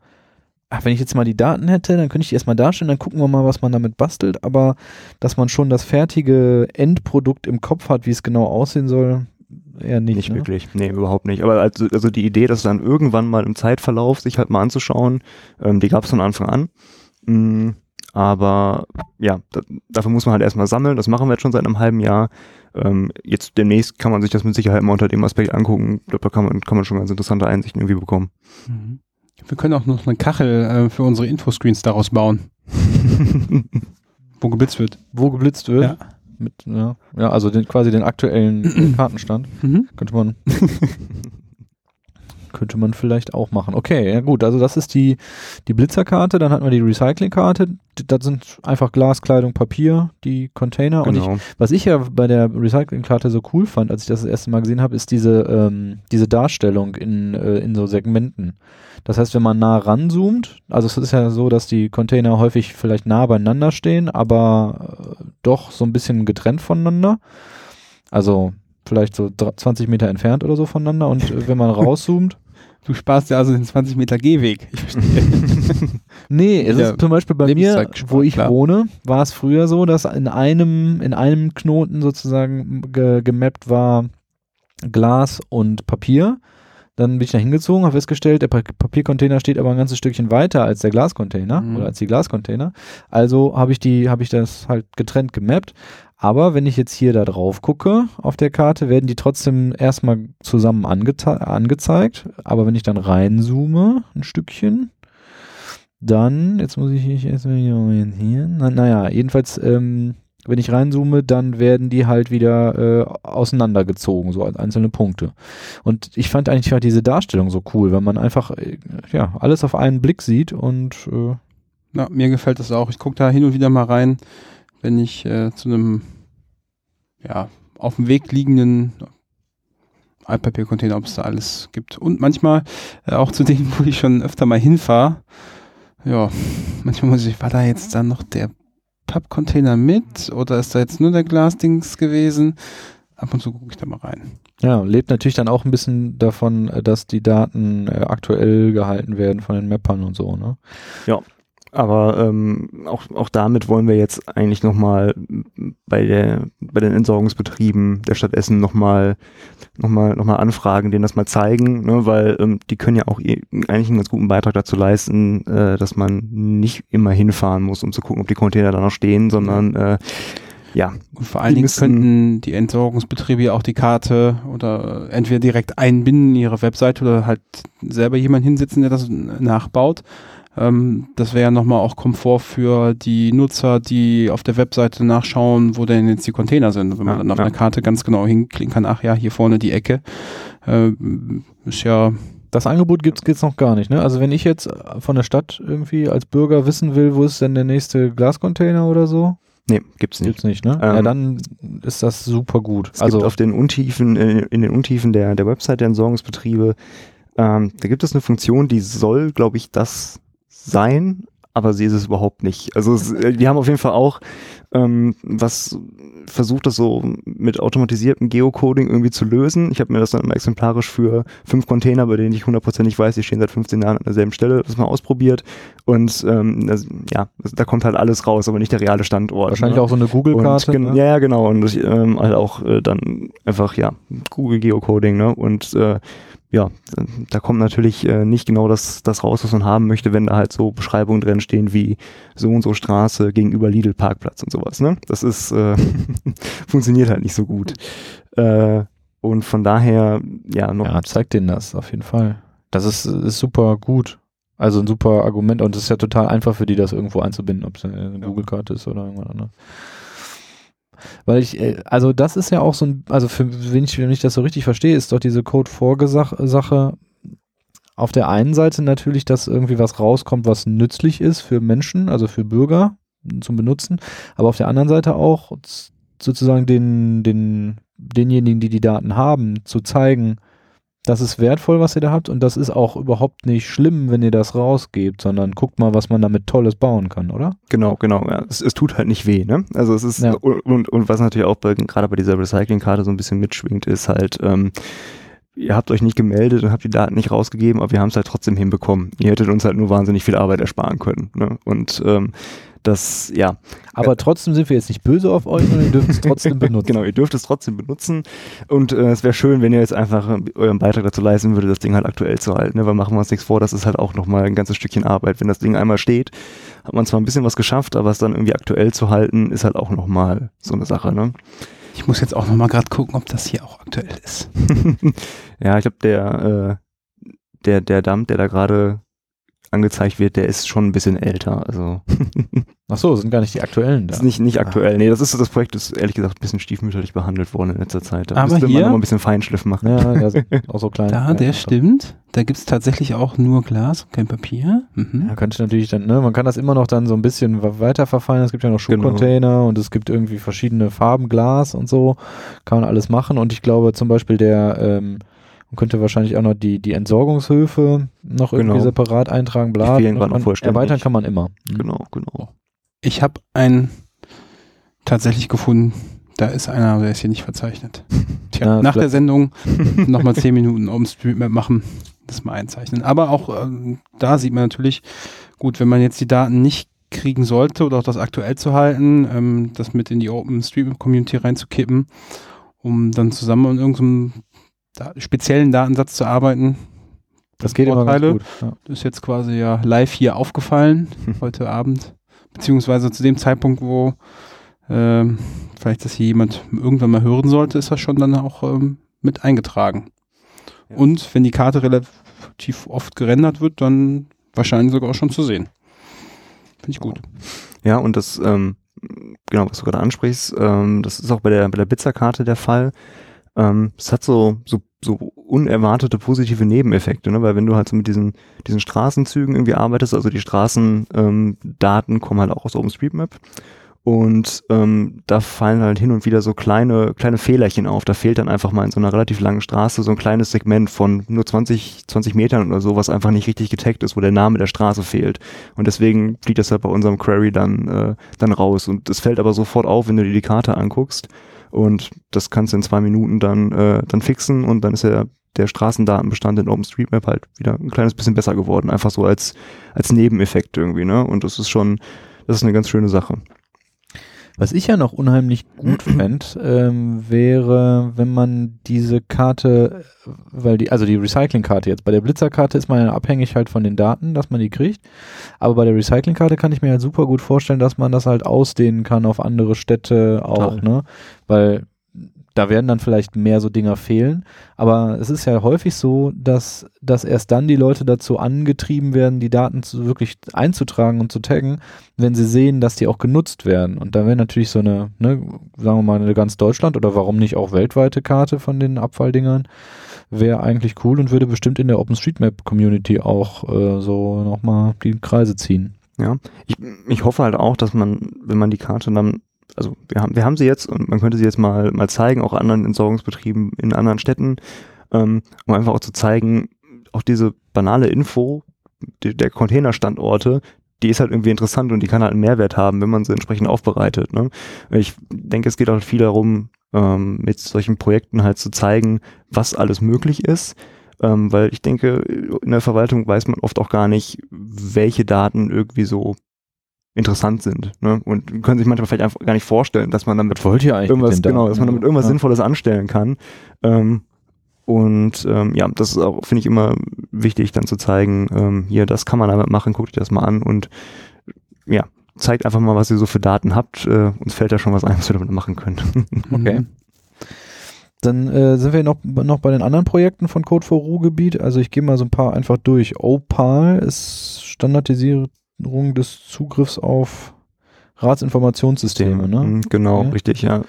ach, wenn ich jetzt mal die Daten hätte, dann könnte ich die erstmal darstellen, dann gucken wir mal, was man damit bastelt. Aber dass man schon das fertige Endprodukt im Kopf hat, wie es genau aussehen soll, eher nicht. Nicht ne? wirklich, nee, überhaupt nicht. Aber also, also die Idee, das dann irgendwann mal im Zeitverlauf sich halt mal anzuschauen, ähm, die gab es von Anfang an. Mm, aber ja, da, dafür muss man halt erstmal sammeln. Das machen wir jetzt schon seit einem halben Jahr. Ähm, jetzt demnächst kann man sich das mit Sicherheit mal unter dem Aspekt angucken. Ich glaube, da kann man, kann man schon ganz interessante Einsichten irgendwie bekommen. Mhm. Wir können auch noch eine Kachel äh, für unsere Infoscreens daraus bauen, wo geblitzt wird. Wo geblitzt wird. Ja. Mit, ja, ja, also den, quasi den aktuellen Kartenstand. Mhm. Könnte man. könnte man vielleicht auch machen. Okay, ja gut, also das ist die, die Blitzerkarte, dann hatten wir die Recyclingkarte, das sind einfach Glas, Kleidung, Papier, die Container. Und ich, genau. was ich ja bei der Recyclingkarte so cool fand, als ich das das erste Mal gesehen habe, ist diese, ähm, diese Darstellung in, äh, in so Segmenten. Das heißt, wenn man nah ranzoomt, also es ist ja so, dass die Container häufig vielleicht nah beieinander stehen, aber äh, doch so ein bisschen getrennt voneinander. Also vielleicht so dr- 20 Meter entfernt oder so voneinander. Und äh, wenn man rauszoomt, Du sparst ja also den 20 Meter Gehweg. Ich verstehe. Nee, es Ja, ist zum Beispiel bei mir, wo ich klar. wohne, war es früher so, dass in einem, in einem Knoten sozusagen ge gemappt war Glas und Papier. Dann bin ich da hingezogen, habe festgestellt, der pa Papiercontainer steht aber ein ganzes Stückchen weiter als der Glascontainer Mhm. oder als die Glascontainer. Also habe ich die, habe ich das halt getrennt gemappt. Aber wenn ich jetzt hier da drauf gucke auf der Karte, werden die trotzdem erstmal zusammen angeze angezeigt. Aber wenn ich dann reinzoome, ein Stückchen, dann, jetzt muss ich mich erstmal hier orientieren. Na, naja, jedenfalls, ähm, wenn ich reinzoome, dann werden die halt wieder äh, auseinandergezogen, so als einzelne Punkte. Und ich fand eigentlich halt diese Darstellung so cool, wenn man einfach äh, ja alles auf einen Blick sieht und äh, Ja, mir gefällt das auch. Ich gucke da hin und wieder mal rein, wenn ich äh, zu einem ja, auf dem Weg liegenden Altpapiercontainer, ob es da alles gibt. Und manchmal äh, auch zu denen, wo ich schon öfter mal hinfahre. Ja, manchmal muss ich, war da jetzt dann noch der Pappcontainer mit oder ist da jetzt nur der Glasdings gewesen? Ab und zu gucke ich da mal rein. ja, lebt natürlich dann auch ein bisschen davon, äh, dass die Daten äh, aktuell gehalten werden von den Mappern und so, ne? Aber ähm, auch, auch damit wollen wir jetzt eigentlich nochmal bei der bei den Entsorgungsbetrieben der Stadt Essen nochmal noch mal, noch mal anfragen, denen das mal zeigen, ne, weil ähm, die können ja auch eh eigentlich einen ganz guten Beitrag dazu leisten, äh, dass man nicht immer hinfahren muss, um zu gucken, ob die Container da noch stehen, sondern äh, ja, Und vor allen Dingen könnten die Entsorgungsbetriebe ja auch die Karte oder äh, entweder direkt einbinden in ihre Webseite oder halt selber jemand hinsetzen, der das nachbaut. Ähm, das wäre ja nochmal auch Komfort für die Nutzer, die auf der Webseite nachschauen, wo denn jetzt die Container sind. Wenn man Ja, dann auf ja. einer Karte ganz genau hinklicken kann, ach ja, hier vorne die Ecke. Äh, ist ja, Das Angebot gibt's gibt's noch gar nicht, ne? Also wenn ich jetzt von der Stadt irgendwie als Bürger wissen will, wo ist denn der nächste Glascontainer oder so, nee, gibt's nicht. gibt's nicht, ne? ja, Ähm, dann ist das super gut. Es also gibt auf den Untiefen, äh, in den Untiefen der, der Website der Entsorgungsbetriebe, ähm, da gibt es eine Funktion, die soll, glaube ich, das sein, aber sie ist es überhaupt nicht. Also es, äh, die haben auf jeden Fall auch ähm, was versucht, das so mit automatisiertem Geocoding irgendwie zu lösen. Ich habe mir das dann immer exemplarisch für fünf Container, bei denen ich hundertprozentig weiß, die stehen seit 15 Jahren an derselben Stelle, das mal ausprobiert. Und ähm, das, ja, da kommt halt alles raus, aber nicht der reale Standort. wahrscheinlich ne? auch so eine Google-Karte. Gen- ne? Ja, ja, genau. Und das, ähm, halt auch äh, dann einfach, ja, Google Geocoding, ne? Und äh, ja, da kommt natürlich äh, nicht genau das, das raus, was man haben möchte, wenn da halt so Beschreibungen drin stehen wie so und so Straße gegenüber Lidl Parkplatz und sowas. Ne? Das ist äh, funktioniert halt nicht so gut. Äh, und von daher, ja, noch. Ja, zeigt denen das auf jeden Fall. Das ist, ist super gut. Also ein super Argument und es ist ja total einfach für die, das irgendwo einzubinden, ob es eine Google-Karte ist oder irgendwas anderes. Weil ich, äh, also das ist ja auch so ein, also für wenn ich, wenn ich das so richtig verstehe, ist doch diese Code-Vorsache auf der einen Seite natürlich, dass irgendwie was rauskommt, was nützlich ist für Menschen, also für Bürger zum Benutzen, aber auf der anderen Seite auch sozusagen den, den, denjenigen, die die Daten haben, zu zeigen, das ist wertvoll, was ihr da habt und das ist auch überhaupt nicht schlimm, wenn ihr das rausgebt, sondern guckt mal, was man damit Tolles bauen kann, oder? Genau, genau. Ja. Es, es tut halt nicht weh, ne? Also es ist Ja. und, und was natürlich auch bei, gerade bei dieser Recycling-Karte so ein bisschen mitschwingt, ist halt, ähm, ihr habt euch nicht gemeldet und habt die Daten nicht rausgegeben, aber wir haben es halt trotzdem hinbekommen. Ihr hättet uns halt nur wahnsinnig viel Arbeit ersparen können. Ne? Und ähm, das, ja, Aber trotzdem sind wir jetzt nicht böse auf euch, sondern ihr dürft es trotzdem benutzen. Genau, ihr dürft es trotzdem benutzen und äh, es wäre schön, wenn ihr jetzt einfach äh, euren Beitrag dazu leisten würdet, das Ding halt aktuell zu halten. Ne? Weil machen wir uns nichts vor, das ist halt auch nochmal ein ganzes Stückchen Arbeit. Wenn das Ding einmal steht, hat man zwar ein bisschen was geschafft, aber es dann irgendwie aktuell zu halten, ist halt auch nochmal so eine Sache. Ne? Ich muss jetzt auch nochmal gerade gucken, ob das hier auch aktuell ist. ja, ich glaube, der, äh, der, der Dump, der da gerade angezeigt wird, der ist schon ein bisschen älter. Also Ach so, sind gar nicht die aktuellen da. ist nicht, nicht aktuell. Nee, das ist das Projekt ist ehrlich gesagt ein bisschen stiefmütterlich behandelt worden in letzter Zeit. Da Aber müsste hier- man noch mal ein bisschen Feinschliff machen. Ja, ja, auch so klein. Da, ja, der ja. stimmt. Da gibt's tatsächlich auch nur Glas und kein Papier. Mhm. Ja, könnte natürlich dann, ne, man kann das immer noch dann so ein bisschen weiter verfeinern. Es gibt ja noch Genau. Schuhcontainer und es gibt irgendwie verschiedene Farben Glas und so. Kann man alles machen. Und ich glaube zum Beispiel der, ähm, man könnte wahrscheinlich auch noch die, die Entsorgungshöfe noch irgendwie Genau. separat eintragen, bla. Die fehlen gerade noch vollständig. Erweitern kann man immer. Genau, genau. Ich habe einen tatsächlich gefunden. Da ist einer, aber der ist hier nicht verzeichnet. Tja, Na, nach der Sendung nochmal 10 Minuten OpenStreetMap machen, das mal einzeichnen. Aber auch ähm, da sieht man natürlich, gut, wenn man jetzt die Daten nicht kriegen sollte oder auch das aktuell zu halten, ähm, das mit in die OpenStreetMap-Community reinzukippen, um dann zusammen an irgendeinem da speziellen Datensatz zu arbeiten. Das geht immer ganz Vorteile. gut. Ja. Das ist jetzt quasi ja live hier aufgefallen, heute Abend. Beziehungsweise zu dem Zeitpunkt, wo ähm, vielleicht das hier jemand irgendwann mal hören sollte, ist das schon dann auch ähm, mit eingetragen. Ja. Und wenn die Karte relativ oft gerendert wird, dann wahrscheinlich sogar auch schon zu sehen. Finde ich gut. Ja, und das, ähm, genau, was du gerade ansprichst, ähm, das ist auch bei der, bei der Blitzerkarte der Fall. Ähm, es hat so, so, so unerwartete positive Nebeneffekte, ne? weil wenn du halt so mit diesen, diesen Straßenzügen irgendwie arbeitest, also die Straßendaten ähm, kommen halt auch aus OpenStreetMap. Und ähm, da fallen halt hin und wieder so kleine, kleine Fehlerchen auf. Da fehlt dann einfach mal in so einer relativ langen Straße so ein kleines Segment von nur 20, 20 Metern oder so, was einfach nicht richtig getaggt ist, wo der Name der Straße fehlt. Und deswegen fliegt das halt bei unserem Query dann, äh, dann raus. Und es fällt aber sofort auf, wenn du dir die Karte anguckst. Und das kannst du in zwei Minuten dann, äh, dann fixen und dann ist ja der Straßendatenbestand in OpenStreetMap halt wieder ein kleines bisschen besser geworden. Einfach so als, als Nebeneffekt irgendwie, ne? Und das ist schon, das ist eine ganz schöne Sache. Was ich ja noch unheimlich gut fände, ähm, wäre, wenn man diese Karte, weil die, also die Recyclingkarte jetzt, bei der Blitzerkarte ist man ja abhängig halt von den Daten, dass man die kriegt. Aber bei der Recyclingkarte kann ich mir halt super gut vorstellen, dass man das halt ausdehnen kann auf andere Städte auch, Total. ne? Weil da werden dann vielleicht mehr so Dinger fehlen. Aber es ist ja häufig so, dass, dass erst dann die Leute dazu angetrieben werden, die Daten zu, wirklich einzutragen und zu taggen, wenn sie sehen, dass die auch genutzt werden. Und da wäre natürlich so eine, ne, sagen wir mal, eine ganz Deutschland oder warum nicht auch weltweite Karte von den Abfalldingern, wäre eigentlich cool und würde bestimmt in der OpenStreetMap-Community auch äh, so nochmal die Kreise ziehen. Ja, ich, ich hoffe halt auch, dass man, wenn man die Karte dann, also wir haben, wir haben sie jetzt und man könnte sie jetzt mal, mal zeigen, auch anderen Entsorgungsbetrieben in anderen Städten, ähm, um einfach auch zu zeigen, auch diese banale Info die, der Containerstandorte, die ist halt irgendwie interessant und die kann halt einen Mehrwert haben, wenn man sie entsprechend aufbereitet. Ne? Ich denke, es geht auch viel darum, ähm, mit solchen Projekten halt zu zeigen, was alles möglich ist. Ähm, weil ich denke, in der Verwaltung weiß man oft auch gar nicht, welche Daten irgendwie so interessant sind. Ne? Und können sich manchmal vielleicht einfach gar nicht vorstellen, dass man damit wollt ihr eigentlich irgendwas, genau, dass man damit irgendwas Ja. Sinnvolles anstellen kann. Ähm, Und ähm, ja, das ist auch, finde ich, immer wichtig, dann zu zeigen, ähm, hier, das kann man damit machen, guckt euch das mal an und ja, zeigt einfach mal, was ihr so für Daten habt. Äh, uns fällt da schon was ein, was wir damit machen können. Okay. Mhm. Dann äh, sind wir noch, noch bei den anderen Projekten von Code for Ruhrgebiet. Also ich gehe mal so ein paar einfach durch. Opal ist Standardisierung des Zugriffs auf Ratsinformationssysteme, ne? Mhm, Genau, Okay. richtig, ja.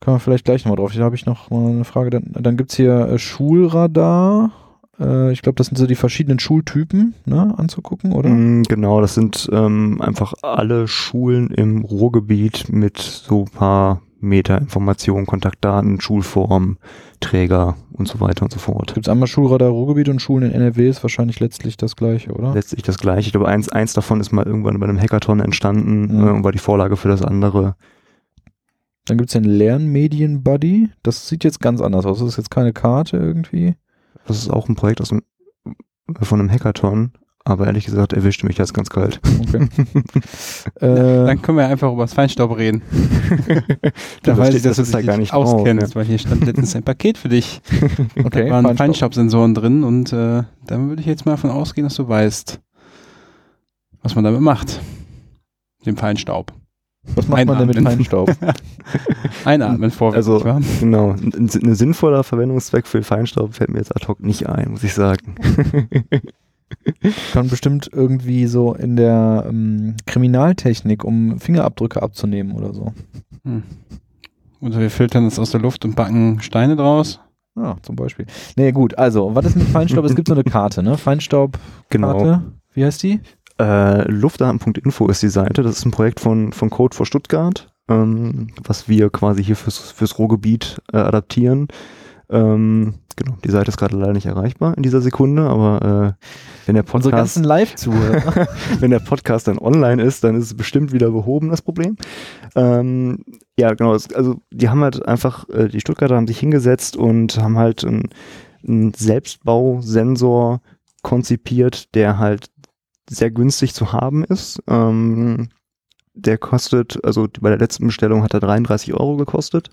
Kann man vielleicht gleich nochmal drauf. Da habe ich noch mal eine Frage. Dann, dann gibt's hier äh, Schulradar. Äh, ich glaube, das sind so die verschiedenen Schultypen ne, anzugucken, oder? Mm, Genau, das sind ähm, einfach alle Schulen im Ruhrgebiet mit so ein paar Meter Informationen, Kontaktdaten, Schulform, Träger und so weiter und so fort. Gibt's einmal Schulradar Ruhrgebiet und Schulen in NRW ist wahrscheinlich letztlich das gleiche, oder? Letztlich das gleiche. Ich glaube, eins, eins davon ist mal irgendwann bei einem Hackathon entstanden Mhm. äh, und war die Vorlage für das andere. Dann gibt's den Lernmedien-Buddy. Das sieht jetzt ganz anders aus. Das ist jetzt keine Karte irgendwie. Das ist auch ein Projekt aus dem, von einem Hackathon, aber ehrlich gesagt erwischte mich das ganz kalt. Okay. äh, Dann können wir einfach über das Feinstaub reden. Da weiß ich, dass das du da gar nicht auskennst, ja. weil hier stand letztens ein Paket für dich. okay, Da waren Feinstaub. Feinstaubsensoren drin und äh, dann würde ich jetzt mal davon ausgehen, dass du weißt, was man damit macht. Dem Feinstaub. Was macht man denn mit Einatmen. Feinstaub? Einatmen vorwiegend, Also- wa? Genau, ein, ein, ein sinnvoller Verwendungszweck für Feinstaub fällt mir jetzt ad hoc nicht ein, muss ich sagen. Kann bestimmt irgendwie so in der ähm, Kriminaltechnik, um Fingerabdrücke abzunehmen oder so. Hm. Oder wir filtern das aus der Luft und backen Steine draus. Ja, zum Beispiel. Nee, gut, also, was ist mit Feinstaub? es gibt so eine Karte, ne? Feinstaub-Karte. Genau. Wie heißt die? Äh, Luftdaten.info ist die Seite. Das ist ein Projekt von, von Code for Stuttgart, ähm, was wir quasi hier fürs, fürs Ruhrgebiet äh, adaptieren. Ähm, genau, die Seite ist gerade leider nicht erreichbar in dieser Sekunde, aber äh, wenn der Unsere Podcast ganzen Live-Zuhörer. wenn der Podcast dann online ist, dann ist es bestimmt wieder behoben, das Problem. Ähm, ja, genau. Also die haben halt einfach, äh, die Stuttgarter haben sich hingesetzt und haben halt einen, einen Selbstbausensor konzipiert, der halt sehr günstig zu haben ist. Ähm, der kostet, also bei der letzten Bestellung hat er 33 Euro gekostet.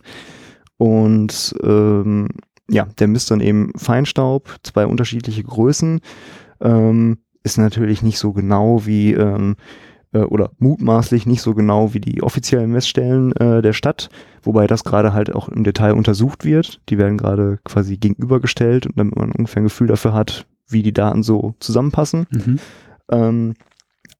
Und ähm, ja, der misst dann eben Feinstaub, zwei unterschiedliche Größen. Ähm, ist natürlich nicht so genau wie ähm, äh, oder mutmaßlich nicht so genau wie die offiziellen Messstellen äh, der Stadt, wobei das gerade halt auch im Detail untersucht wird. Die werden gerade quasi gegenübergestellt und damit man ungefähr ein Gefühl dafür hat, wie die Daten so zusammenpassen. Mhm. Ähm,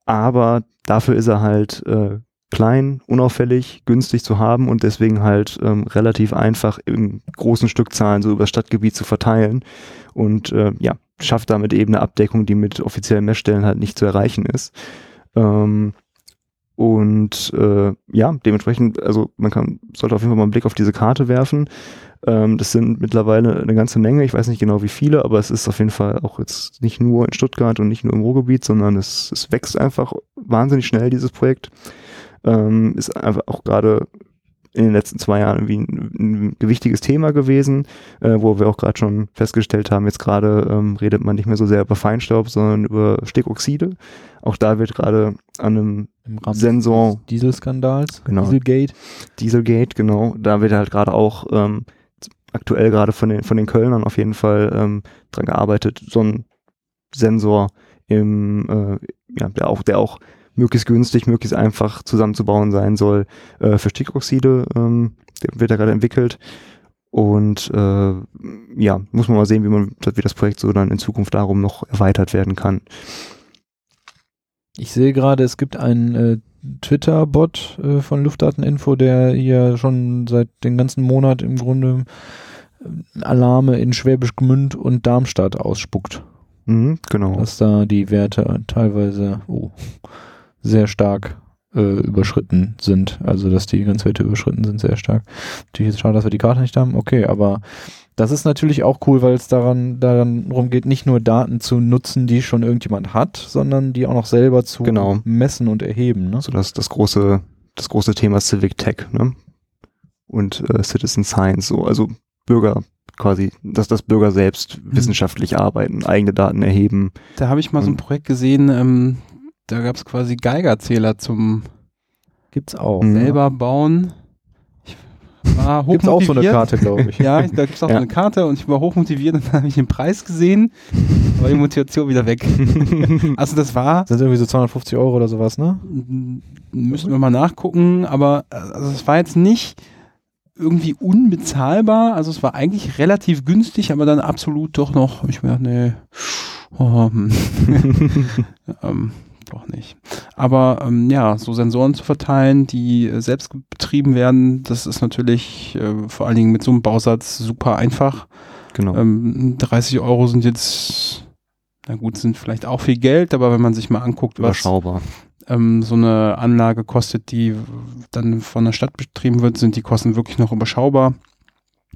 aber dafür ist er halt äh, klein, unauffällig, günstig zu haben und deswegen halt ähm, relativ einfach in großen Stückzahlen so über das Stadtgebiet zu verteilen und äh, ja, schafft damit eben eine Abdeckung, die mit offiziellen Messstellen halt nicht zu erreichen ist. Ähm, und äh, ja, dementsprechend, also man kann, sollte auf jeden Fall mal einen Blick auf diese Karte werfen. Ähm, das sind mittlerweile eine ganze Menge, ich weiß nicht genau wie viele, aber es ist auf jeden Fall auch jetzt nicht nur in Stuttgart und nicht nur im Ruhrgebiet, sondern es, es wächst einfach wahnsinnig schnell, dieses Projekt. Ähm, ist einfach auch gerade in den letzten zwei Jahren irgendwie ein, ein gewichtiges Thema gewesen, äh, wo wir auch gerade schon festgestellt haben, jetzt gerade ähm, redet man nicht mehr so sehr über Feinstaub, sondern über Stickoxide. Auch da wird gerade an einem Im Rahmen Sensor. des Dieselskandals. Genau. Dieselgate. Dieselgate, genau, da wird halt gerade auch ähm, aktuell gerade von den, von den Kölnern auf jeden Fall ähm, dran gearbeitet, so ein Sensor im, äh, ja, der auch, der auch möglichst günstig, möglichst einfach zusammenzubauen sein soll, äh, für Stickoxide, ähm, wird da gerade entwickelt. Und äh, ja, muss man mal sehen, wie man, wie das Projekt so dann in Zukunft darum noch erweitert werden kann. Ich sehe gerade, es gibt einen äh, Twitter-Bot äh, von Luftdateninfo, der hier schon seit den ganzen Monat im Grunde äh, Alarme in Schwäbisch Gmünd und Darmstadt ausspuckt. Mhm, genau. Dass da die Werte teilweise oh, sehr stark äh, überschritten sind. Also, dass die Grenzwerte überschritten sind, sehr stark. Natürlich ist es schade, dass wir die Karte nicht haben. Okay, aber das ist natürlich auch cool, weil es daran, daran geht, nicht nur Daten zu nutzen, die schon irgendjemand hat, sondern die auch noch selber zu Genau. messen und erheben. Ne? so das, das große, das große Thema Civic Tech, ne? Und äh, Citizen Science, so, also Bürger quasi, dass das Bürger selbst wissenschaftlich arbeiten, eigene Daten erheben. Da habe ich mal so ein Mhm. Projekt gesehen, ähm, da gab es quasi Geigerzähler zum Gibt's auch. Selber bauen. Ich war Gibt's auch so eine hochmotiviert. Karte, glaube ich. Ja, da gibt es auch Ja. so eine Karte und ich war hochmotiviert und dann habe ich den Preis gesehen, war die Motivation wieder weg. also das war, Sind irgendwie so 250 Euro oder sowas, ne? müssen wir mal nachgucken, aber also es war jetzt nicht irgendwie unbezahlbar, also es war eigentlich relativ günstig, aber dann absolut doch noch, ich mir gedacht, nee, oh, hm. ähm, doch nicht. Aber ähm, ja, so Sensoren zu verteilen, die äh, selbst betrieben werden, das ist natürlich äh, vor allen Dingen mit so einem Bausatz super einfach. Genau. Ähm, 30 Euro sind jetzt, na gut, sind vielleicht auch viel Geld, aber wenn man sich mal anguckt, was ähm, so eine Anlage kostet, die dann von der Stadt betrieben wird, sind die Kosten wirklich noch überschaubar.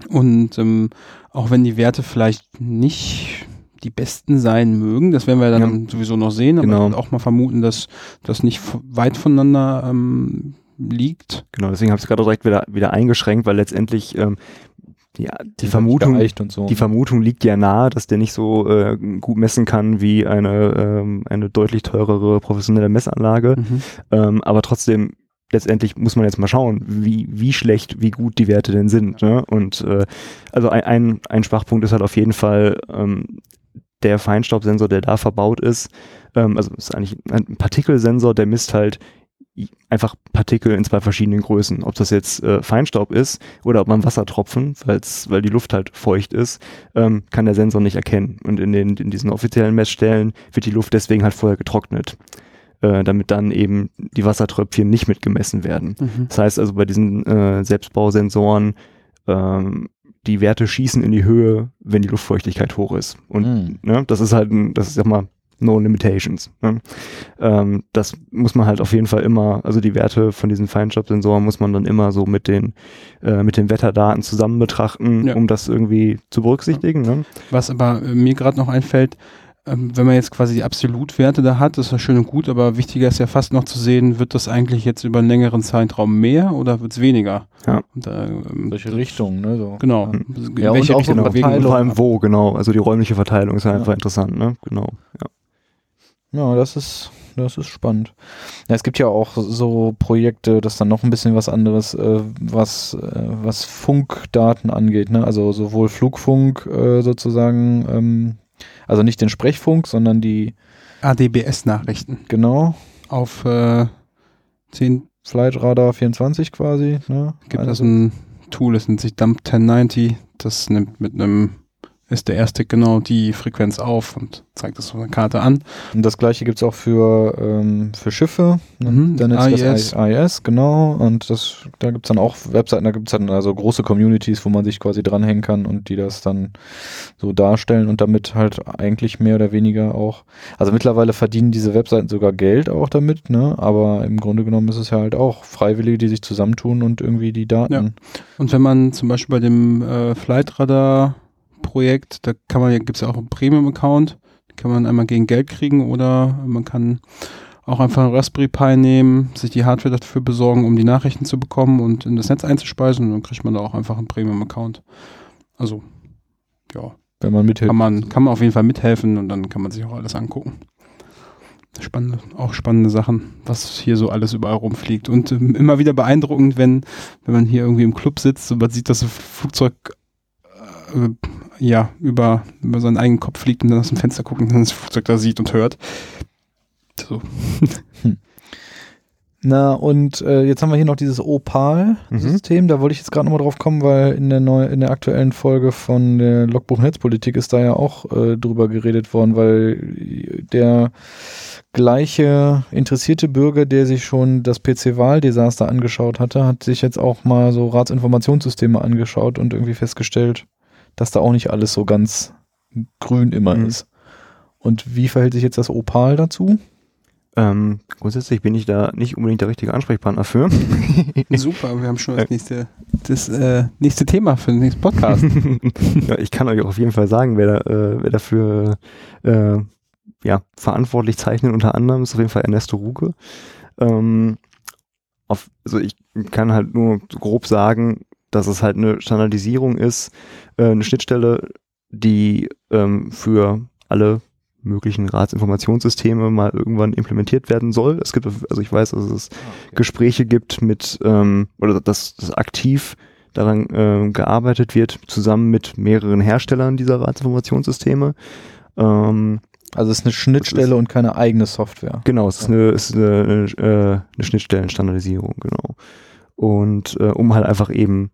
Und ähm, auch wenn die Werte vielleicht nicht die besten sein mögen, das werden wir dann sowieso noch sehen, aber Genau. auch mal vermuten, dass das nicht weit voneinander ähm, liegt. Genau, deswegen habe ich es gerade direkt wieder, wieder eingeschränkt, weil letztendlich ähm, ja, die Vermutung, so. die Vermutung liegt ja nahe, dass der nicht so äh, gut messen kann wie eine, ähm, eine deutlich teurere professionelle Messanlage. Mhm. Ähm, aber trotzdem, letztendlich muss man jetzt mal schauen, wie, wie schlecht, wie gut die Werte denn sind. Ne? Und äh, also ein, ein, ein Schwachpunkt ist halt auf jeden Fall ähm, der Feinstaubsensor, der da verbaut ist. Ähm, also ist eigentlich ein Partikelsensor, der misst halt einfach Partikel in zwei verschiedenen Größen. Ob das jetzt äh, Feinstaub ist oder ob man Wassertropfen, weil's, weil die Luft halt feucht ist, ähm, kann der Sensor nicht erkennen. Und in, den, in diesen offiziellen Messstellen wird die Luft deswegen halt vorher getrocknet, äh, damit dann eben die Wassertröpfchen nicht mitgemessen werden. Mhm. Das heißt also bei diesen äh, Selbstbausensoren, ähm, die Werte schießen in die Höhe, wenn die Luftfeuchtigkeit hoch ist. Und Mhm. ne, das ist halt, ein, das ist sag mal, no limitations. Ne? Ähm, das muss man halt auf jeden Fall immer, also die Werte von diesen Feinstaubsensoren muss man dann immer so mit den, äh, mit den Wetterdaten zusammen betrachten, Ja. um das irgendwie zu berücksichtigen. Ne? Was aber äh, mir gerade noch einfällt, wenn man jetzt quasi die Absolutwerte da hat, ist das schön und gut, aber wichtiger ist ja fast noch zu sehen, wird das eigentlich jetzt über einen längeren Zeitraum mehr oder wird es weniger? Ja. Und, äh, ähm, Solche Richtungen, ne? So. genau. Ja, Welche und auch Richtung so Genau. vor allem wo, genau. Also die räumliche Verteilung ist Ja. einfach interessant, ne? Genau. Ja. Ja, das ist, das ist spannend. Ja, es gibt ja auch so Projekte, das ist dann noch ein bisschen was anderes, äh, was, äh, was Funkdaten angeht, ne? Also sowohl Flugfunk äh, sozusagen, ähm, also nicht den Sprechfunk, sondern die, ADBS-Nachrichten genau, auf äh, 10 Flight Radar 24 quasi, ne? gibt Also- es ein Tool, das nennt sich Dump 1090, das nimmt mit einem SDR-Stick genau die Frequenz auf und zeigt das auf einer Karte an. Und das gleiche gibt es auch für, ähm, für Schiffe. Ne? Mhm, Dann ist AIS. das AIS, genau. Und das, da gibt es dann auch Webseiten, da gibt es dann also große Communities, wo man sich quasi dranhängen kann und die das dann so darstellen und damit halt eigentlich mehr oder weniger auch. Also mittlerweile verdienen diese Webseiten sogar Geld auch damit, ne? Aber im Grunde genommen ist es ja halt auch Freiwillige, die sich zusammentun und irgendwie die Daten. Ja. Und wenn man zum Beispiel bei dem äh, Flightradar Projekt, da kann man, gibt es ja auch einen Premium-Account, kann man einmal gegen Geld kriegen oder man kann auch einfach einen Raspberry Pi nehmen, sich die Hardware dafür besorgen, um die Nachrichten zu bekommen und in das Netz einzuspeisen und dann kriegt man da auch einfach einen Premium-Account. Also, ja, Wenn man mithilft. kann man, kann man auf jeden Fall mithelfen und dann kann man sich auch alles angucken. Spannende, auch spannende Sachen, was hier so alles überall rumfliegt. Und ähm, immer wieder beeindruckend, wenn, wenn man hier irgendwie im Club sitzt und man sieht, dass ein Flugzeug äh, ja, über, über seinen eigenen Kopf fliegt und dann aus dem Fenster guckt und dann das Flugzeug da sieht und hört. So. Na, und äh, jetzt haben wir hier noch dieses Opal-System. Da wollte ich jetzt gerade nochmal drauf kommen, weil in der, neu, in der aktuellen Folge von der Logbuch Netzpolitik ist da ja auch äh, drüber geredet worden, weil der gleiche interessierte Bürger, der sich schon das PC-Wahldesaster angeschaut hatte, hat sich jetzt auch mal so Ratsinformationssysteme angeschaut und irgendwie festgestellt, dass da auch nicht alles so ganz grün immer Mhm. ist. Und wie verhält sich jetzt das Opal dazu? Ähm, grundsätzlich bin ich da nicht unbedingt der richtige Ansprechpartner für. Super, wir haben schon das nächste, das äh, nächste Thema für den nächsten Podcast. ja, ich kann euch auch auf jeden Fall sagen, wer, da, äh, wer dafür äh, ja, verantwortlich zeichnet, unter anderem ist auf jeden Fall Ernesto Ruge. Ähm, auf, also ich kann halt nur grob sagen, dass es halt eine Standardisierung ist, äh, eine Schnittstelle, die ähm, für alle möglichen Ratsinformationssysteme mal irgendwann implementiert werden soll. Es gibt, also ich weiß, dass es Gespräche gibt mit, ähm, oder dass, dass aktiv daran ähm, gearbeitet wird, zusammen mit mehreren Herstellern dieser Ratsinformationssysteme. Ähm, Also es ist eine Schnittstelle ist- und keine eigene Software. Genau, es ist eine, es ist eine, eine, äh, eine Schnittstellenstandardisierung, genau. Und äh, um halt einfach eben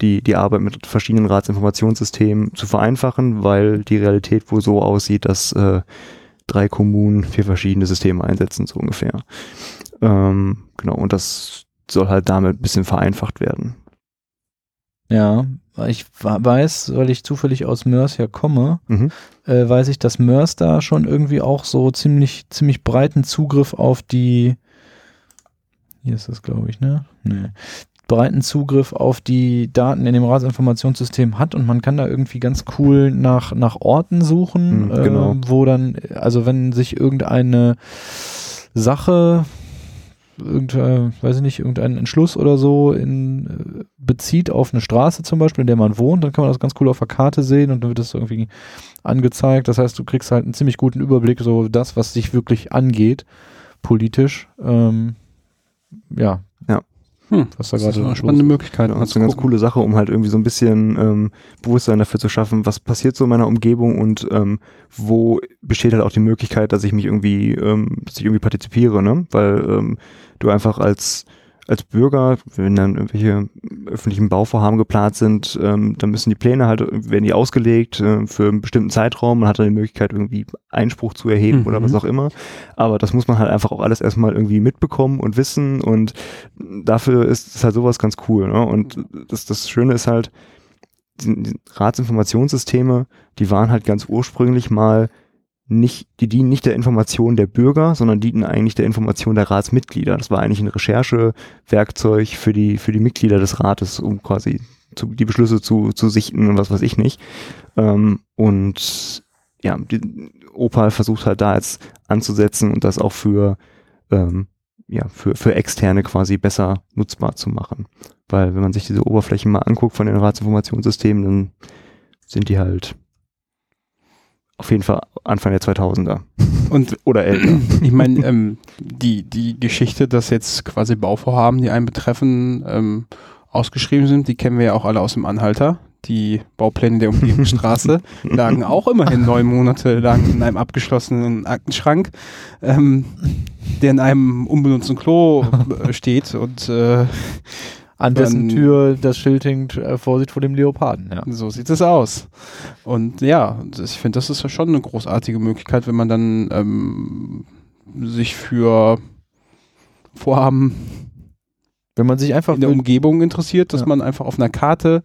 die, die Arbeit mit verschiedenen Ratsinformationssystemen zu vereinfachen, weil die Realität wohl so aussieht, dass äh, drei Kommunen vier verschiedene Systeme einsetzen, so ungefähr. Ähm, genau, und das soll halt damit ein bisschen vereinfacht werden. Ja, ich weiß, weil ich zufällig aus Mörs ja komme, Mhm. äh, weiß ich, dass Mörs da schon irgendwie auch so ziemlich, ziemlich breiten Zugriff auf die, hier ist das, glaube ich, ne? Nee. Breiten Zugriff auf die Daten in dem Ratsinformationssystem hat und man kann da irgendwie ganz cool nach, nach Orten suchen, Mhm, genau. äh, wo dann, also wenn sich irgendeine Sache, irgendein, weiß ich nicht, irgendein Entschluss oder so in, äh, bezieht auf eine Straße zum Beispiel, in der man wohnt, dann kann man das ganz cool auf der Karte sehen und dann wird das irgendwie angezeigt. Das heißt, du kriegst halt einen ziemlich guten Überblick, so das, was dich wirklich angeht, politisch. Ähm, ja. Hm, Was da das ist eine spannende. Möglichkeit. Das ist eine ganz gucken. coole Sache, um halt irgendwie so ein bisschen ähm, Bewusstsein dafür zu schaffen, was passiert so in meiner Umgebung und ähm, wo besteht halt auch die Möglichkeit, dass ich mich irgendwie, ähm, dass ich irgendwie partizipiere, ne? Weil ähm, du einfach als als Bürger, wenn dann irgendwelche öffentlichen Bauvorhaben geplant sind, ähm, dann müssen die Pläne halt, werden die ausgelegt äh, für einen bestimmten Zeitraum. Man hat dann die Möglichkeit, irgendwie Einspruch zu erheben Mhm. oder was auch immer. Aber das muss man halt einfach auch alles erstmal irgendwie mitbekommen und wissen und dafür ist, ist halt sowas ganz cool. Ne? Und das, das Schöne ist halt, die, die Ratsinformationssysteme, die waren halt ganz ursprünglich mal nicht, die dienen nicht der Information der Bürger, sondern dienen eigentlich der Information der Ratsmitglieder. Das war eigentlich ein Recherchewerkzeug für die, für die Mitglieder des Rates, um quasi zu, die Beschlüsse zu, zu sichten und was weiß ich nicht. Ähm, und ja, die, Opal versucht halt da jetzt anzusetzen und das auch für, ähm, ja, für, für Externe quasi besser nutzbar zu machen. Weil wenn man sich diese Oberflächen mal anguckt von den Ratsinformationssystemen, dann sind die halt auf jeden Fall Anfang der 2000er. Und Oder älter. ich meine, ähm, die, die Geschichte, dass jetzt quasi Bauvorhaben, die einen betreffen, ähm, ausgeschrieben sind, die kennen wir ja auch alle aus dem Anhalter. Die Baupläne der Umgebungsstraße lagen auch immerhin neun Monate lang in einem abgeschlossenen Aktenschrank, ähm, der in einem unbenutzten Klo äh, steht und äh, An dessen Tür das Schild hängt, äh, Vorsicht vor dem Leoparden, ja. So sieht es aus. Und ja, das- ich finde, das ist ja schon eine großartige Möglichkeit, wenn man dann ähm, sich für Vorhaben Wenn man sich einfach in der Umgebung interessiert, dass Ja. man einfach auf einer Karte